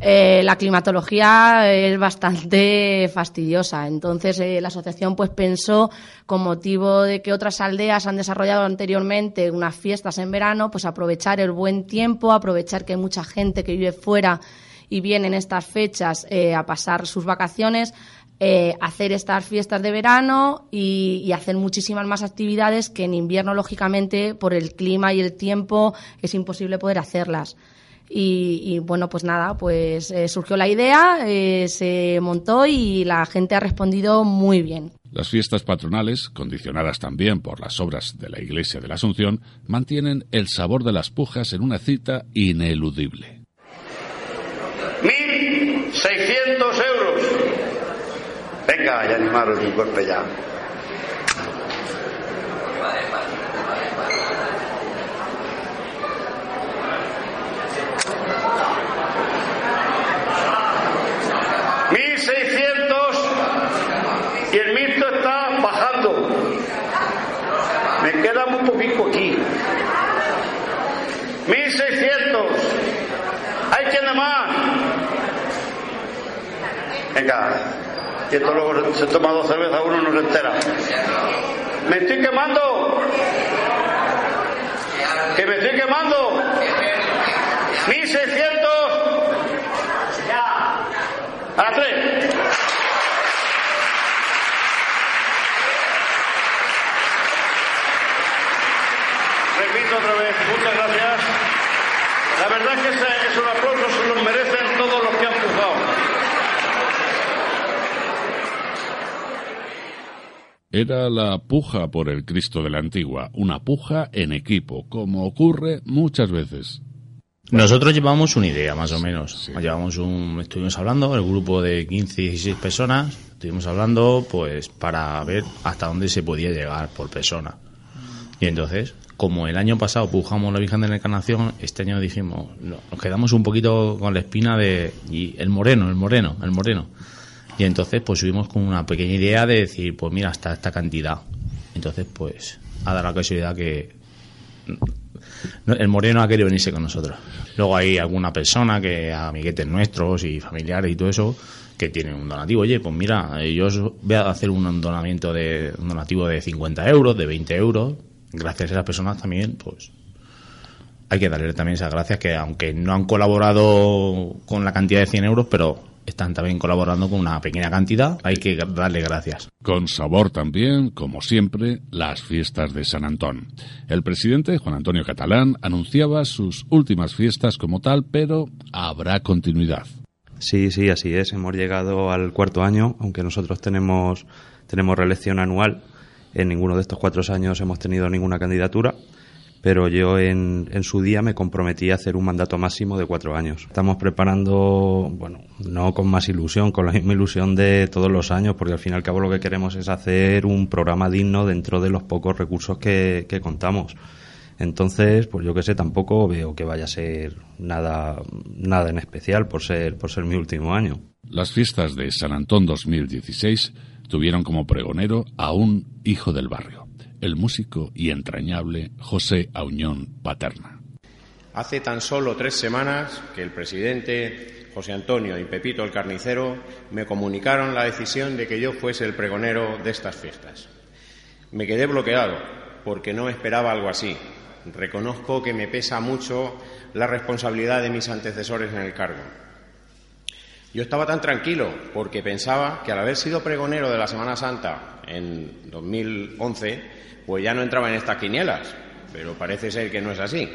Eh, la climatología es bastante fastidiosa. Entonces, la asociación pues pensó, con motivo de que otras aldeas han desarrollado anteriormente unas fiestas en verano, pues aprovechar el buen tiempo, aprovechar que hay mucha gente que vive fuera y viene en estas fechas a pasar sus vacaciones, eh, hacer estas fiestas de verano y, hacer muchísimas más actividades que en invierno, lógicamente, por el clima y el tiempo, es imposible poder hacerlas. Y, bueno, pues nada, pues eh, surgió la idea, eh, se montó y la gente ha respondido muy bien. Las fiestas patronales, condicionadas también por las obras de la Iglesia de la Asunción, mantienen el sabor de las pujas en una cita ineludible. 1.600 euros Venga, ya animaros un golpe ya. 1600. Hay quien más. Venga, Y esto luego se toma dos cervezas, uno no se entera. Me estoy quemando. Que me estoy quemando. 1600. Era la puja por el Cristo de la Antigua, una puja en equipo, como ocurre muchas veces. Nosotros llevamos una idea, más o menos. Llevamos un, estuvimos hablando, el grupo de 15, 16 personas, estuvimos hablando pues para ver hasta dónde se podía llegar por persona. Y entonces, como el año pasado pujamos la Virgen de la Encarnación, este año dijimos, nos quedamos un poquito con la espina de y el moreno, el moreno, el moreno. Y entonces pues subimos con una pequeña idea de decir, pues mira, hasta esta cantidad. Entonces pues ha dado la casualidad que el moreno ha querido venirse con nosotros. Luego hay alguna persona que, amiguetes nuestros y familiares y todo eso, que tienen un donativo. Oye, pues mira, yo voy a hacer un donamiento de un donativo de 50 euros, de 20 euros. Gracias a esas personas también, pues hay que darle también esas gracias que aunque no han colaborado con la cantidad de 100 euros, pero están también colaborando con una pequeña cantidad, hay que darle gracias. Con sabor también, como siempre, las fiestas de San Antón. El presidente, Juan Antonio Catalán, anunciaba sus últimas fiestas como tal, pero habrá continuidad. Sí, sí, así es. Hemos llegado al cuarto año, aunque nosotros tenemos, tenemos reelección anual. En ninguno de estos cuatro años hemos tenido ninguna candidatura pero yo en, en, su día me comprometí a hacer un mandato máximo de cuatro años. Estamos preparando, bueno, no con más ilusión, con la misma ilusión de todos los años, porque al fin y al cabo lo que queremos es hacer un programa digno dentro de los pocos recursos que, que contamos. Entonces, pues yo que sé, tampoco veo que vaya a ser nada, nada en especial por ser, por ser mi último año. Las fiestas de San Antón 2016 tuvieron como pregonero a un hijo del barrio el músico y entrañable José Auñón Paterna. Hace tan solo tres semanas que el presidente José Antonio y Pepito el Carnicero me comunicaron la decisión de que yo fuese el pregonero de estas fiestas. Me quedé bloqueado porque no esperaba algo así. Reconozco que me pesa mucho la responsabilidad de mis antecesores en el cargo. Yo estaba tan tranquilo porque pensaba que al haber sido pregonero de la Semana Santa en 2011, pues ya no entraba en estas quinielas, pero parece ser que no es así.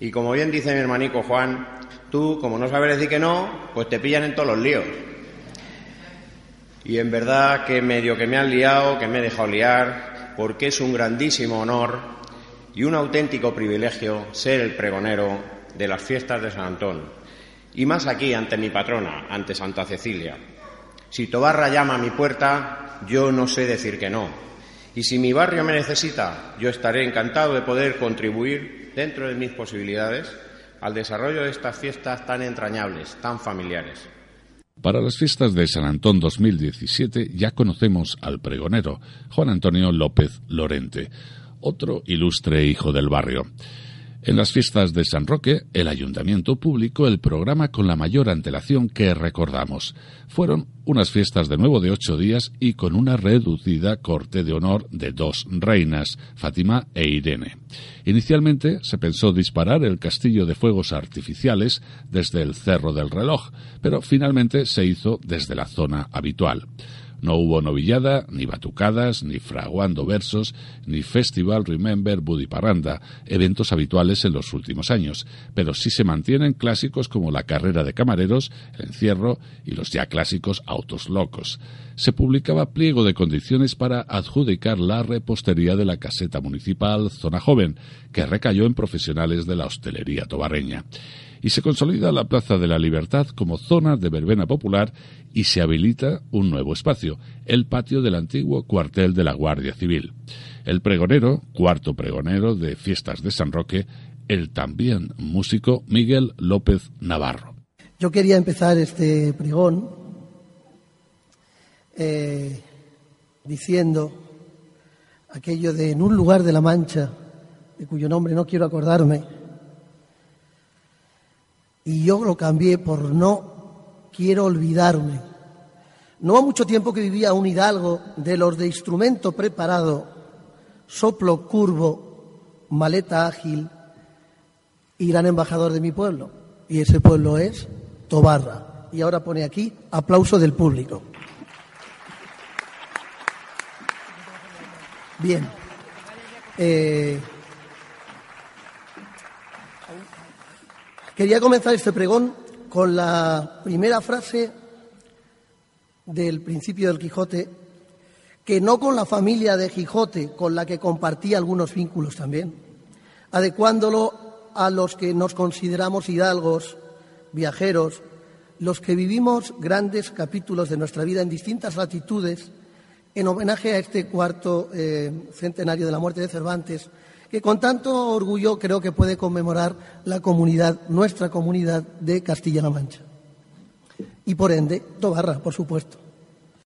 Y como bien dice mi hermanico Juan, tú, como no sabes decir que no, pues te pillan en todos los líos. Y en verdad que medio que me han liado, que me he dejado liar, porque es un grandísimo honor y un auténtico privilegio ser el pregonero de las fiestas de San Antón. Y más aquí ante mi patrona, ante Santa Cecilia. Si Tobarra llama a mi puerta, yo no sé decir que no, y si mi barrio me necesita, yo estaré encantado de poder contribuir dentro de mis posibilidades al desarrollo de estas fiestas tan entrañables, tan familiares. Para las fiestas de San Antón 2017 ya conocemos al pregonero, Juan Antonio López Lorente, otro ilustre hijo del barrio. En las fiestas de San Roque, el ayuntamiento publicó el programa con la mayor antelación que recordamos. Fueron unas fiestas de nuevo de ocho días y con una reducida corte de honor de dos reinas, Fátima e Irene. Inicialmente se pensó disparar el castillo de fuegos artificiales desde el Cerro del Reloj, pero finalmente se hizo desde la zona habitual. No hubo novillada, ni batucadas, ni fraguando versos, ni Festival Remember Budiparanda, eventos habituales en los últimos años, pero sí se mantienen clásicos como la carrera de camareros, el encierro y los ya clásicos autos locos. Se publicaba pliego de condiciones para adjudicar la repostería de la caseta municipal Zona Joven, que recayó en profesionales de la hostelería tobarreña y se consolida la Plaza de la Libertad como zona de verbena popular y se habilita un nuevo espacio, el patio del antiguo cuartel de la Guardia Civil. El pregonero, cuarto pregonero de Fiestas de San Roque, el también músico Miguel López Navarro. Yo quería empezar este pregón eh, diciendo aquello de en un lugar de la Mancha, de cuyo nombre no quiero acordarme, y yo lo cambié por no quiero olvidarme. No ha mucho tiempo que vivía un hidalgo de los de instrumento preparado, soplo curvo, maleta ágil y gran embajador de mi pueblo. Y ese pueblo es Tobarra. Y ahora pone aquí aplauso del público. Bien. Eh, Quería comenzar este pregón con la primera frase del principio del Quijote, que no con la familia de Quijote, con la que compartía algunos vínculos también, adecuándolo a los que nos consideramos hidalgos, viajeros, los que vivimos grandes capítulos de nuestra vida en distintas latitudes, en homenaje a este cuarto eh, centenario de la muerte de Cervantes, que con tanto orgullo creo que puede conmemorar la comunidad, nuestra comunidad de Castilla-La Mancha. Y por ende, Tobarra, por supuesto.